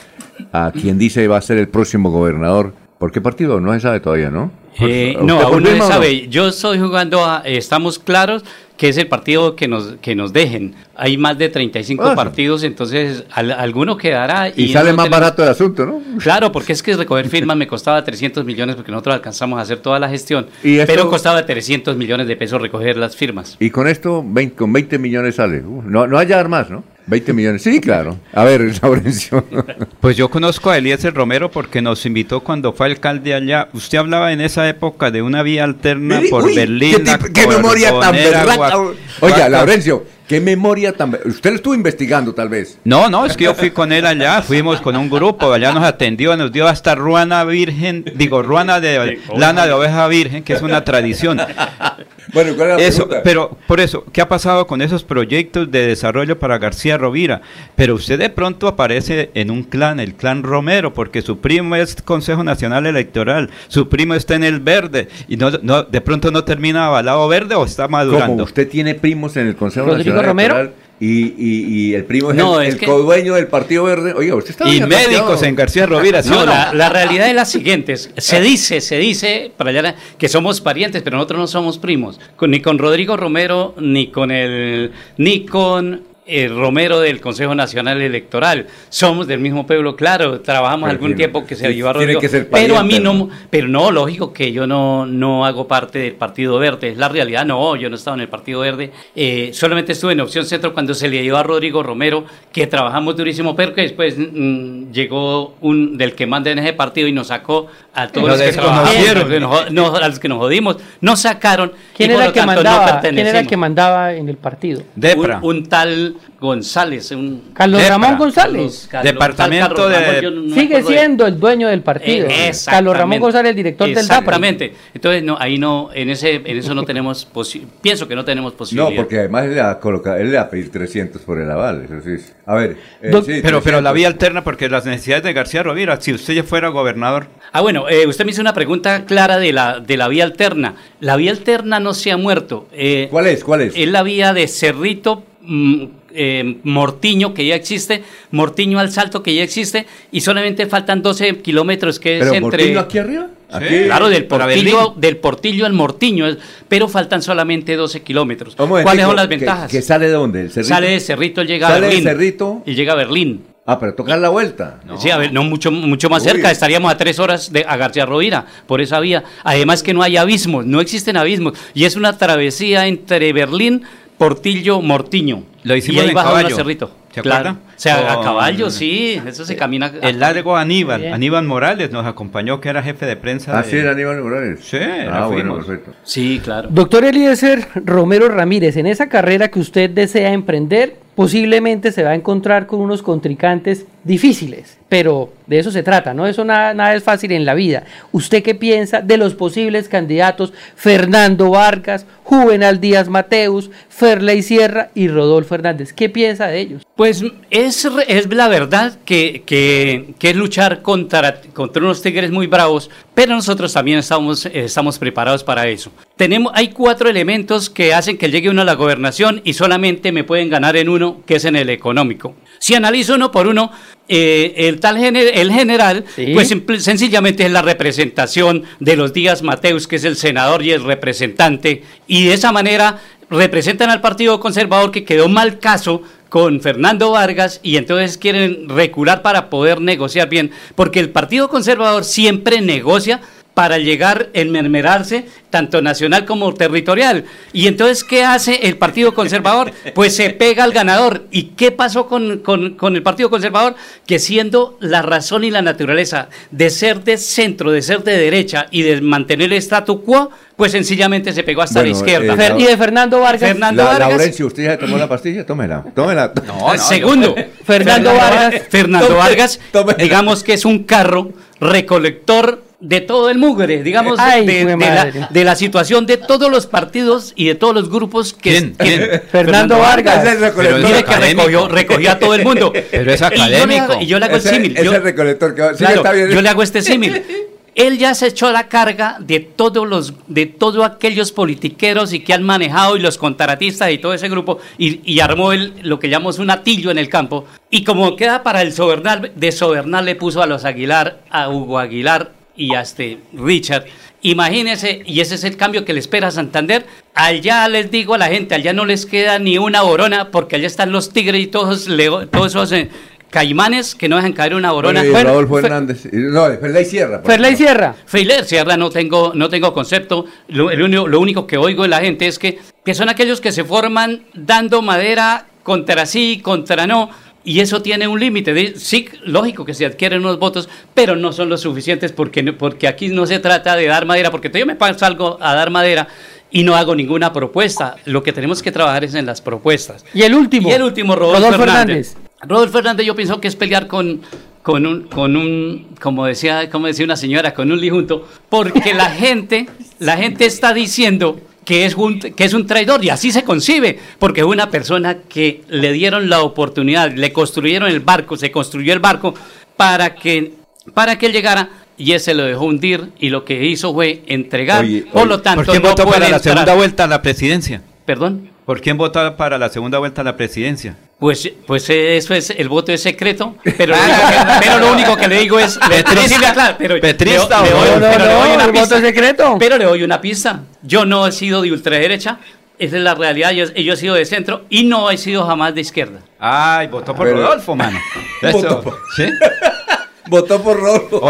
a quien dice va a ser el próximo gobernador. ¿Por qué partido? No se sabe todavía, ¿no? Eh, ¿Usted no, aún no se no? sabe. Yo estoy jugando a. eh, estamos claros que es el partido que nos, que nos dejen. Hay más de 35 Ah, partidos, entonces al- alguno quedará. Y sale más tenemos- barato el asunto, ¿no? Claro, porque es que recoger firmas me costaba 300 millones porque nosotros alcanzamos a hacer toda la gestión. ¿Y esto- Pero costaba 300 millones de pesos recoger las firmas. Y con esto, 20 con 20 millones sale. Uh, no, no hay más, ¿no? 20 millones. Sí, claro. A ver, Laurencio. Pues yo conozco a Eliezer Romero porque nos invitó cuando fue alcalde allá. Usted hablaba en esa época de una vía alterna por uy, Berlín. ¿Qué, tipo- qué memoria tan Oiga, Laurencio, qué memoria tan... be- Usted lo estuvo investigando, tal vez. No, no, es que yo fui con él allá, fuimos con un grupo, allá nos atendió, nos dio hasta ruana virgen, digo, ruana de lana de oveja virgen, que es una tradición. Bueno, ¿cuál es la Eso, pregunta? pero por eso, ¿qué ha pasado con esos proyectos de desarrollo para García Rovira? Pero usted de pronto aparece en un clan, el clan Romero, porque su primo es Consejo Nacional Electoral, su primo está en el verde, y no, no de pronto no termina avalado verde o está Como madurando. usted tiene primos en el Consejo ¿Rodrigo Nacional Romero? Y, y, y el primo es No, el, es el que- codueño del Partido Verde. Oiga, usted está Y médicos en García Rovira, ¿sí No, la, la realidad es la siguiente. Se dice, se dice para allá que somos parientes, pero nosotros no somos primos. Con- ni con Rodrigo Romero, ni con el, ni con eh, Romero del Consejo Nacional Electoral. Somos del mismo pueblo, claro, trabajamos Pero algún tiene- tiempo que se llevó a Rodrigo. que ser pero a mí pariente, no, pero no, lógico que yo no, no hago parte del Partido Verde. Es la realidad, no, yo no estaba en el Partido Verde. Eh, solamente estuve en Opción Centro cuando se le dio a Rodrigo Romero, que trabajamos durísimo, pero que después mm, llegó un del que manda en ese partido y nos sacó a todos Lo los que nos- nos- a los que nos jodimos, nos sacaron. ¿Quién y por era, lo el que tanto no mandaba, ¿Quién era el que mandaba en el partido? Un, un tal González. Un Carlos Depra. Ramón González. Carlos- Departamento Carlos de- Ramón, no Sigue siendo el dueño del partido. Eh, Carlos. Ramón González, el director del DAPRA. Exactamente. Entonces, no, ahí no, en ese, en eso no tenemos, posi- pienso que no tenemos posibilidad. No, porque además él le va a colocar, él le va a pedir 300 por el aval. Eso sí. A ver, eh, sí, pero, pero la 300. vía alterna, porque las necesidades de García Rovira, si usted ya fuera gobernador, Ah, bueno, eh, usted me hizo una pregunta clara de la, de la vía alterna. La vía alterna no se ha muerto. Eh, ¿Cuál es? ¿Cuál es? Es la vía de Cerrito, mm, eh, Mortiño, que ya existe, Mortiño al Salto, que ya existe, y solamente faltan 12 kilómetros, que es ¿Pero entre... Mortiño aquí arriba? Aquí. Claro, del portillo, del portillo al Mortiño, es- pero faltan solamente 12 kilómetros. ¿Cuáles son las que- ventajas? ¿Que sale de dónde? ¿El Cerrito? Sale de Cerrito, él llega a Sale de Berlín. Cerrito. Y llega a Berlín. Ah, pero tocar la vuelta. Sí, a ver, no mucho, mucho más Uy. cerca, estaríamos a tres horas de a García Rovira, por esa vía. Además que no hay abismos, no existen abismos, y es una travesía entre Berlín, Portillo, Mortiño. Lo hicimos y ahí en caballo. Cerrito. ¿Se Claro. O sea, a caballo, sí, eso se camina. el largo Aníbal, Bien. Aníbal Morales nos acompañó, que era jefe de prensa. Ah, de- sí, era Aníbal Morales. Sí, Ah, bueno, perfecto. Sí, claro. Doctor Eliezer Romero Ramírez, en esa carrera que usted desea emprender, posiblemente se va a encontrar con unos contrincantes difíciles, pero de eso se trata, ¿no? Eso nada, nada es fácil en la vida. ¿Usted qué piensa de los posibles candidatos Fernando Vargas, Juvenal Díaz Mateus, Ferley Sierra y Rodolfo Hernández? ¿Qué piensa de ellos? Pues es, es la verdad que, que- que es luchar contra, contra unos tigres muy bravos, pero nosotros también estamos, eh, estamos preparados para eso. Tenemos, hay cuatro elementos que hacen que llegue uno a la gobernación y solamente me pueden ganar en uno, que es en el económico. Si analizo uno por uno, eh, el tal gene- el general, pues simple- sencillamente es la representación de los Díaz Mateus, que es el senador y el representante, y de esa manera representan al Partido Conservador que quedó mal caso con Fernando Vargas y entonces quieren recular para poder negociar bien, porque el Partido Conservador siempre negocia para llegar a mermerarse tanto nacional como territorial. Y entonces, ¿qué hace el Partido Conservador? Pues se pega al ganador. ¿Y qué pasó con, con- con el Partido Conservador? Que siendo la razón y la naturaleza de ser de centro, de ser de derecha y de mantener el statu quo, pues sencillamente se pegó hasta Bueno, la izquierda. eh, y de Fernando Vargas. Fernando La, Vargas. Laurencio, ¿usted ya tomó la pastilla? Tómela, tómela. Segundo, Fernando Vargas. Fernando Vargas, tómela. digamos que es un carro recolector de todo el mugre, digamos, Ay, de, la, de la situación de todos los partidos y de todos los grupos que... ¿Quién? ¿Quién? Fernando Vargas. Es el recolector. Mire que recogió, recogió a todo el mundo. Pero es Y yo le hago- académico. Y yo le hago el símil. Es Yo- el recolector que va sí, Claro, está bien. yo le hago este símil. Él ya se echó la carga de todos los, de todos aquellos politiqueros y que han manejado y los contratistas y todo ese grupo y, y armó el, lo que llamamos un atillo en el campo. Y como queda para el Sobernal, de Sobernal le puso a los Aguilar, a Hugo Aguilar y a este Richard. Imagínense, y ese es el cambio que le espera a Santander. Allá les digo a la gente, allá no les queda ni una borona, porque allá están los tigres y todos, todos esos eh, caimanes que no dejan caer una borona. Bueno, y Rodolfo Hernández. y- No, Ferley Sierra. Ferley. Sierra. Feiler Sierra no tengo, no tengo concepto. Lo, el único, lo único que oigo de la gente es que, que son aquellos que se forman dando madera contra sí, contra no. Y eso tiene un límite. Sí, lógico que se adquieren unos votos, pero no son los suficientes porque, porque aquí no se trata de dar madera, porque yo me paso algo a dar madera y no hago ninguna propuesta. Lo que tenemos que trabajar es en las propuestas. Y el último. Y el último, Rodolfo. Hernández. Rodolfo Hernández yo pienso que es pelear con, con, un, con un, como decía, como decía una señora, con un lijunto, porque la gente, la gente está diciendo que es, un, que es un traidor y así se concibe, porque es una persona que le dieron la oportunidad, le construyeron el barco, se construyó el barco para que, para que él llegara y ese lo dejó hundir y lo que hizo fue entregar, Oye, por oye, lo tanto ¿Por quién no votó para la segunda vuelta a la presidencia? Perdón. ¿Por quién votó para la segunda vuelta a la presidencia? Pues, pues eso es, el voto es secreto, pero, lo único que- pero lo único que le digo es... ¿Petrista? claro, pero ¿Petrista le- doy- no? pero No, le doy una el voto pista. es secreto. Pero le doy una pista. Yo no he sido de ultraderecha, Esa es la realidad. Yo, yo he sido de centro y no he sido jamás de izquierda. Ay, votó por Pero- Rodolfo, mano. Votó Eso, por- ¿sí? Votó por Rodolfo.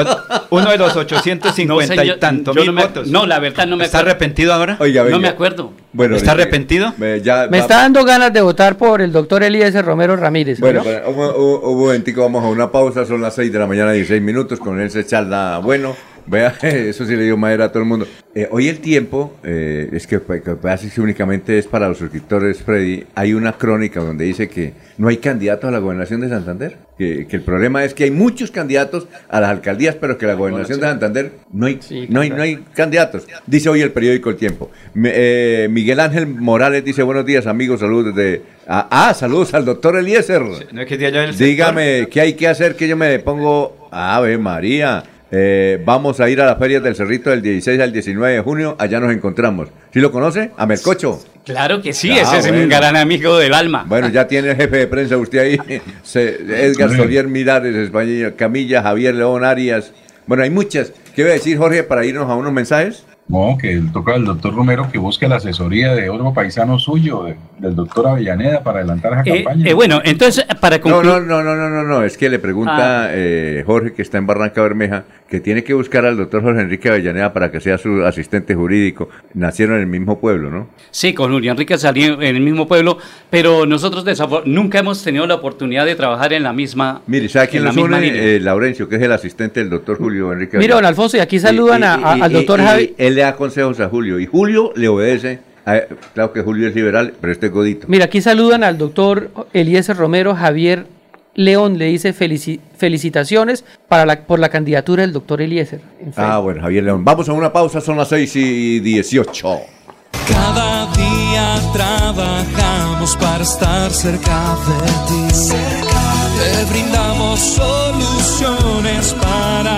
Uno de los 850 No, señor, y tantos yo mil no me- votos. no, la verdad no me ¿Está acuerdo. arrepentido ahora? Oiga, No me acuerdo. Bueno, ¿Está ahorita- arrepentido? Me, ya, Me va- está dando ganas de votar por el doctor Eliezer Romero Ramírez. Bueno, para- un, un- un momentico, vamos a una pausa, son las 6 de la mañana, 16 minutos, con él se charla bueno. Vea, eso sí le dio madera a todo el mundo. Eh, hoy el tiempo, eh, es que, que únicamente es para los suscriptores, Freddy. Hay una crónica donde dice que no hay candidatos a la gobernación de Santander. Que, que el problema es que hay muchos candidatos a las alcaldías, pero que la gobernación de Santander no hay, no hay, no hay candidatos. Dice hoy el periódico El Tiempo. Me- eh, Miguel Ángel Morales dice, buenos días amigos, saludos desde... Ah, ah, saludos al doctor Eliezer. No es que sector. Dígame, ¿qué hay que hacer que yo me pongo? Ave María. Eh, vamos a ir a las ferias del Cerrito del 16 al 19 de junio. Allá nos encontramos. ¿Sí lo conoce? A Mercocho. Claro que sí, Ah, ese es un gran amigo del alma. Bueno, ya tiene el jefe de prensa usted ahí. Se- Edgar Solier Mirares, España, Camilla, Javier León Arias. Bueno, hay muchas. ¿Qué iba a decir Jorge para irnos a unos mensajes? No, que toca al doctor Romero que busque la asesoría de otro paisano suyo, de- del doctor Avellaneda, para adelantar esa Eh, campaña. eh, bueno, entonces, para No, concluir... no, no, no, no, no, no, es que le pregunta Ah. eh, Jorge, que está en Barranca Bermeja, que tiene que buscar al doctor Jorge Enrique Avellaneda para que sea su asistente jurídico. Nacieron en el mismo pueblo, ¿no? Sí, con Julio Enrique salí en el mismo pueblo, pero nosotros nunca hemos tenido la oportunidad de trabajar en la misma Mire, ¿sabe quién en la une? Eh, Laurencio, que es el asistente del doctor Julio Enrique Mira, don. Alfonso, y aquí saludan Y- a- y- a- y- al doctor Javi. Él le da consejos a Julio y Julio le obedece. a- claro que Julio es liberal, pero este es godito. Mira, aquí saludan al doctor Eliezer Romero Javier León. Le dice felici- felicitaciones para la, por la candidatura del doctor Eliezer. Ah, bueno, Javier León. Vamos a una pausa, son las 6 y 18. Cada día trabajamos para estar cerca de ti. Te brindamos soluciones para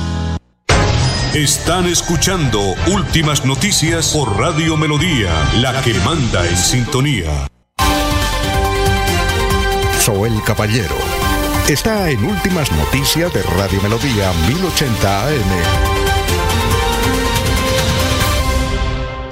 Están escuchando Últimas Noticias por Radio Melodía, la que manda en sintonía. Soel Caballero está en Últimas Noticias de Radio Melodía 1080 AM.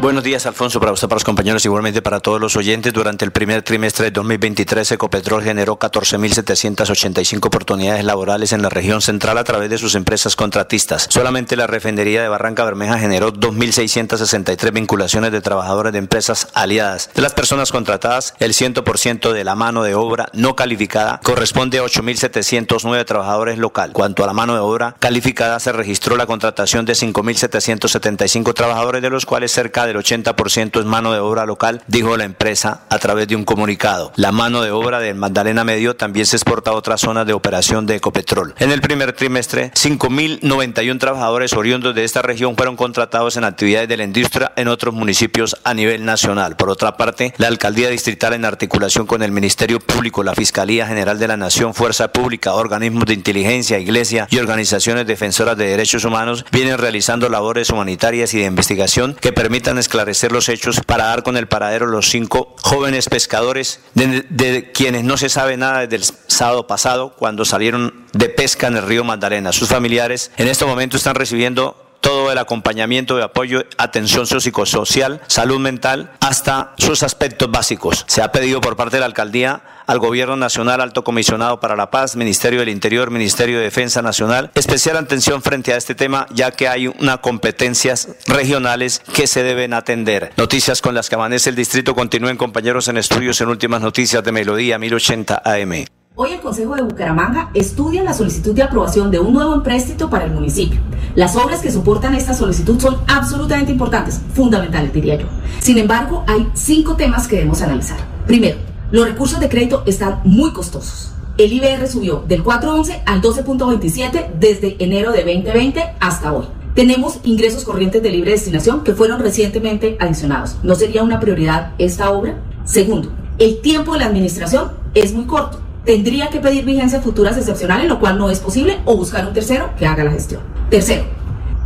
Buenos días, Alfonso, para usted, para los compañeros, igualmente para todos los oyentes. Durante el primer trimestre de 2023, Ecopetrol generó 14.785 oportunidades laborales en la región central a través de sus empresas contratistas. Solamente la refinería de Barranca Bermeja generó 2.663 vinculaciones de trabajadores de empresas aliadas. De las personas contratadas, el 100% de la mano de obra no calificada corresponde a 8.709 trabajadores local. Cuanto a la mano de obra calificada, se registró la contratación de 5.775 trabajadores, de los cuales cerca del 80% es mano de obra local, dijo la empresa a través de un comunicado. La mano de obra del Magdalena Medio también se exporta a otras zonas de operación de Ecopetrol. En el primer trimestre, 5.091 trabajadores oriundos de esta región fueron contratados en actividades de la industria en otros municipios a nivel nacional. Por otra parte, la alcaldía distrital en articulación con el Ministerio Público, la Fiscalía General de la Nación, Fuerza Pública, organismos de inteligencia, iglesia y organizaciones defensoras de derechos humanos vienen realizando labores humanitarias y de investigación que permitan esclarecer los hechos para dar con el paradero los cinco jóvenes pescadores de, de quienes no se sabe nada desde el sábado pasado cuando salieron de pesca en el río Magdalena. Sus familiares en este momento están recibiendo todo el acompañamiento de apoyo, atención psicosocial, salud mental, hasta sus aspectos básicos. Se ha pedido por parte de la alcaldía al Gobierno Nacional, Alto Comisionado para la Paz, Ministerio del Interior, Ministerio de Defensa Nacional, especial atención frente a este tema, ya que hay unas competencias regionales que se deben atender. Noticias con las que amanece el distrito continúen compañeros en estudios en últimas noticias de Melodía 1080 AM. Hoy el Consejo de Bucaramanga estudia la solicitud de aprobación de un nuevo empréstito para el municipio. Las obras que soportan esta solicitud son absolutamente importantes, fundamentales diría yo. Sin embargo, hay cinco temas que debemos analizar. Primero, los recursos de crédito están muy costosos. El IBR subió del 4.11 al 12.27 desde enero de 2020 hasta hoy. Tenemos ingresos corrientes de libre destinación que fueron recientemente adicionados. ¿No sería una prioridad esta obra? Segundo, el tiempo de la administración es muy corto. Tendría que pedir vigencias futuras excepcionales, lo cual no es posible, o buscar un tercero que haga la gestión. Tercero,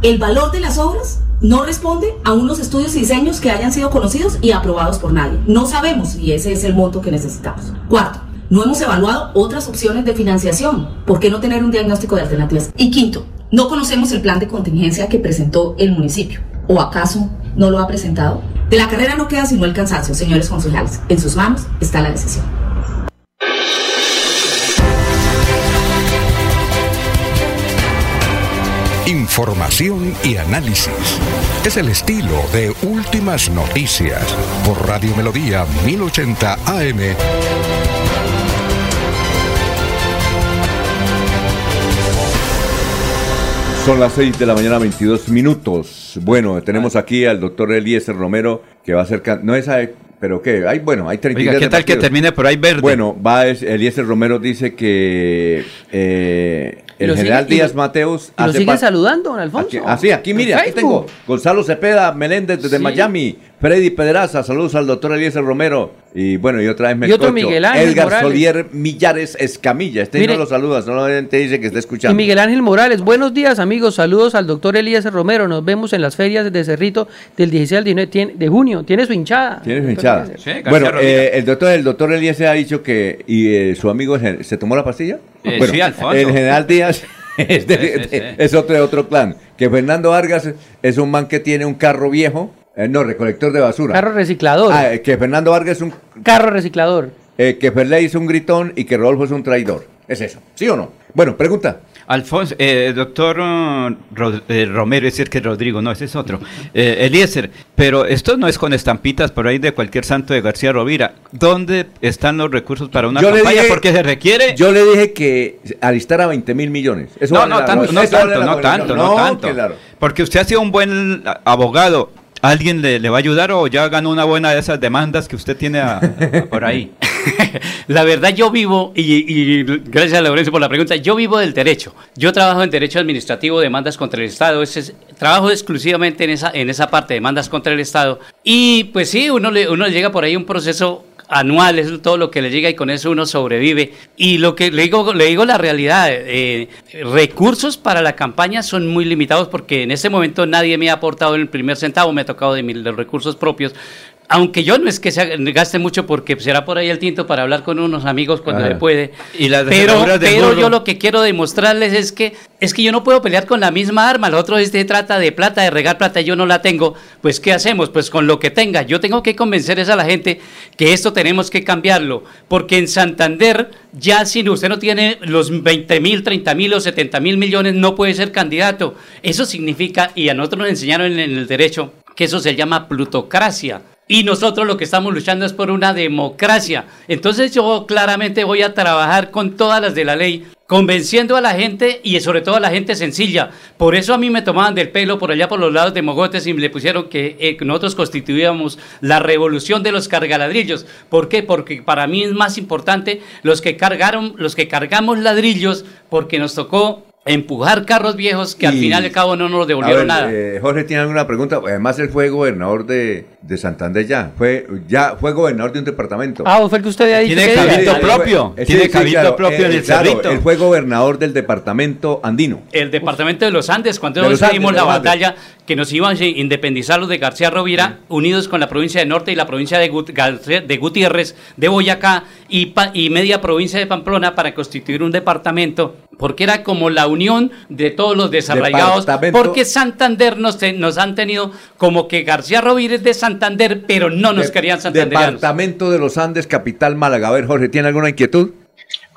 el valor de las obras no responde a unos estudios y diseños que hayan sido conocidos y aprobados por nadie. No sabemos si ese es el monto que necesitamos. Cuarto, no hemos evaluado otras opciones de financiación. ¿Por qué no tener un diagnóstico de alternativas? Y quinto, no conocemos el plan de contingencia que presentó el municipio. ¿O acaso no lo ha presentado? De la carrera no queda sino el cansancio, señores concejales. En sus manos está la decisión. Información y análisis. Es el estilo de Últimas Noticias por Radio Melodía 1080 AM. Son las 6 de la mañana, 22 minutos. Bueno, tenemos aquí al doctor Eliezer Romero, que va a ser... No es... A, pero qué, hay, bueno, hay 30 Oiga, ¿qué tal que termine por ahí verde? Bueno, va es, Eliezer Romero dice que eh, el general sigue- y Díaz lo-. Y lo hace siguen saludando, don Alfonso. Aquí, así, aquí, mire, aquí tengo Gonzalo Cepeda Meléndez desde Sí. Miami, Freddy Pedraza, saludos al doctor Eliezer Romero, y bueno, y otra vez me Y otro Miguel Ángel Edgar Morales. Solier Millares Escamilla, este Mire. no lo saluda, solamente dice que está Y escuchando. Miguel Ángel Morales, buenos días amigos, saludos al doctor Elías Romero, nos vemos en las ferias de Cerrito del 16 al 19 tiene- de junio, tiene su hinchada. Tiene su hinchada. Sí, bueno, eh, el doctor, el doctor Eliezer ha dicho que y eh, su amigo se tomó la pastilla. Eh, bueno, sí, Alfonso. el general Díaz es, de- Sí, sí, sí. es otro de otro clan. Que Fernando Vargas es un man que tiene un carro viejo, eh, no recolector de basura. Carro reciclador. Ah, eh, que Fernando Vargas es un Carro reciclador. eh, que Ferley es un gritón y que Rodolfo es un traidor. Es eso, ¿sí o no? Bueno, pregunta. Alfonso, eh, doctor Ro- eh, Romero, es decir que Rodrigo, no, ese es otro. Eh, Eliezer, pero esto no es con estampitas por ahí de cualquier santo de García Rovira. ¿Dónde están los recursos para una Yo campaña? dije- Porque se requiere... Yo le dije que alistara 20 mil millones. Eso no, vale no la- tanto, no tanto, no tanto, no tanto. Porque usted ha sido un buen abogado. ¿Alguien le, va a ayudar o ya ganó una buena de esas demandas que usted tiene por ahí? La verdad yo vivo, y, gracias a Lorenzo por la pregunta, yo vivo del derecho. Yo trabajo en derecho administrativo, demandas contra el Estado, ese es- trabajo exclusivamente en esa, en esa parte, demandas contra el Estado. Y pues sí, uno le, uno le llega por ahí un proceso anual, es todo lo que le llega y con eso uno sobrevive. Y lo que le digo, le digo la realidad, eh, recursos para la campaña son muy limitados porque en este momento nadie me ha aportado el primer centavo, me ha tocado de mis los recursos propios. Aunque yo no es que se gaste mucho porque será por ahí el tinto para hablar con unos amigos cuando Ajá. se puede. Y las pero pero yo lo que quiero demostrarles es que es que yo no puedo pelear con la misma arma. Lo otro es de trata de plata, de regar plata, y yo no la tengo. Pues ¿qué hacemos? Pues con lo que tenga. Yo tengo que convencer a la gente que esto tenemos que cambiarlo, porque en Santander ya si usted no tiene los 20 mil, 30 mil o 70 mil millones no puede ser candidato. Eso significa y a nosotros nos enseñaron en el derecho que eso se llama plutocracia. Y nosotros lo que estamos luchando es por una democracia. Entonces yo claramente voy a trabajar con todas las de la ley, convenciendo a la gente y sobre todo a la gente sencilla. Por eso a mí me tomaban del pelo por allá por los lados de Mogotes y me le pusieron que eh, que nosotros constituíamos la revolución de los cargaladrillos. ¿Por qué? Porque para mí es más importante los que cargaron, los que cargamos ladrillos, porque nos tocó empujar carros viejos que al final y al cabo no nos A devolvieron ver, nada. eh, Jorge tiene alguna pregunta. Además, él fue gobernador de, de Santander ya. Fue, ya fue gobernador de un departamento. Ah, fue el que usted había dicho. Tiene cabildo propio, eh, tiene cabildo propio en el claro, Cerrito. Él fue gobernador del departamento andino. el departamento de los Andes, cuando De nosotros dimos la Andes. batalla que nos iban a independizar los de García Rovira, unidos con la provincia de Norte y la provincia de, Gut- de Gutiérrez, de Boyacá y, pa- y media provincia de Pamplona para constituir un departamento, porque era como la unión de todos los desarraigados, porque Santander nos, nos han tenido como que García Rovira es de Santander, pero no nos De- querían santanderianos. Departamento de los Andes, capital Málaga. A ver, Jorge, ¿tiene alguna inquietud?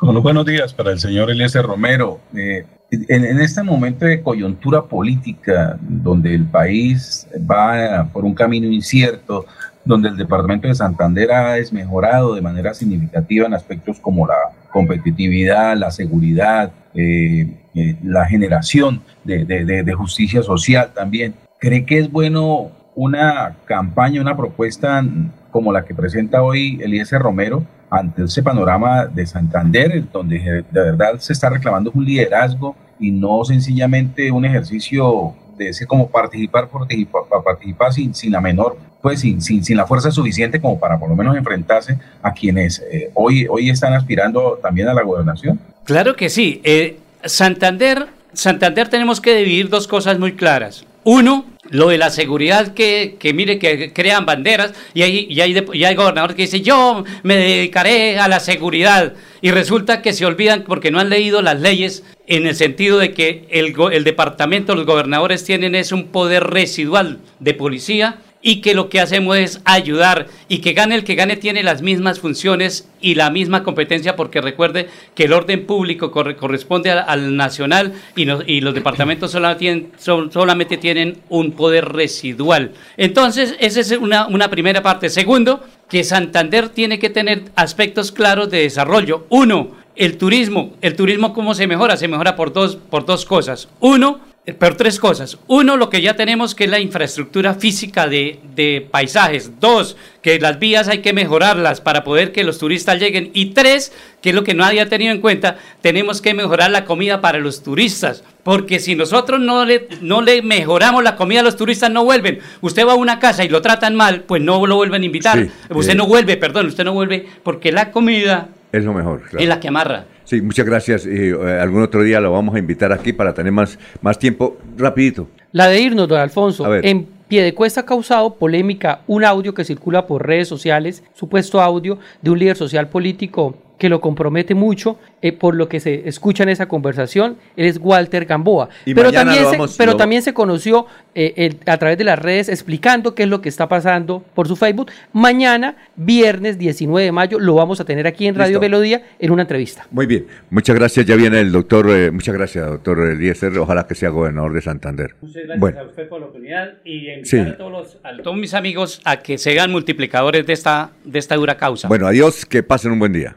Los buenos días para el señor Eliezer Romero. Eh, en, en este momento de coyuntura política, donde el país va por un camino incierto, donde el departamento de Santander ha desmejorado de manera significativa en aspectos como la competitividad, la seguridad, eh, eh, la generación de, de- de- de justicia social también. ¿Cree que es bueno una campaña, una propuesta como la que presenta hoy Eliezer Romero ante ese panorama de Santander, donde de verdad se está reclamando un liderazgo y no sencillamente un ejercicio de ese como participar, participar, participar sin, sin la menor, pues sin, sin, sin la fuerza suficiente como para por lo menos enfrentarse a quienes eh, hoy, hoy están aspirando también a la gobernación? Claro que sí. Eh, Santander, Santander tenemos que dividir dos cosas muy claras. Uno, lo de la seguridad que, que mire, que crean banderas y hay, y hay, y hay gobernadores que dicen, yo me dedicaré a la seguridad. Y resulta que se olvidan porque no han leído las leyes en el sentido de que el, el departamento, los gobernadores tienen es un poder residual de policía y que lo que hacemos es ayudar y que gane el que gane tiene las mismas funciones y la misma competencia porque recuerde que el orden público corre- corresponde al, al nacional y, los departamentos solamente tienen, solamente tienen un poder residual. Entonces, esa es una, una primera parte. Segundo, que Santander tiene que tener aspectos claros de desarrollo. Uno, el turismo. ¿El turismo cómo se mejora? Se mejora por dos, por dos cosas. Uno, pero tres cosas. Uno, lo que ya tenemos que es la infraestructura física de, de paisajes. Dos, que las vías hay que mejorarlas para poder que los turistas lleguen. Y tres, que es lo que nadie ha tenido en cuenta, tenemos que mejorar la comida para los turistas. Porque si nosotros no le, no le mejoramos la comida a los turistas, no vuelven. Usted va a una casa y lo tratan mal, pues no lo vuelven a invitar. Sí, usted eh. no vuelve, perdón, usted no vuelve porque la comida Es lo mejor. claro. es la que amarra. Sí, muchas gracias. y, eh, algún otro día lo vamos a invitar aquí para tener más, más tiempo. Rapidito. La de irnos, don Alfonso. En Piedecuesta ha causado polémica un audio que circula por redes sociales, supuesto audio de un líder social político que lo compromete mucho, eh, por lo que se escucha en esa conversación, él es Walter Gamboa. Y pero también, se, pero lo- también se conoció eh, el- a través de las redes explicando qué es lo que está pasando por su Facebook. Mañana, viernes 19 de mayo, lo vamos a tener aquí en Radio Listo. Melodía en una entrevista. Muy bien. Muchas gracias. Ya viene el doctor. eh, muchas gracias, doctor Eliezer. Ojalá que sea gobernador de Santander. Muchas gracias Bueno, a usted por la oportunidad y invitar Sí. a, todos los- a todos mis amigos a que sean multiplicadores de esta, de esta dura causa. bueno, adiós. Que pasen un buen día.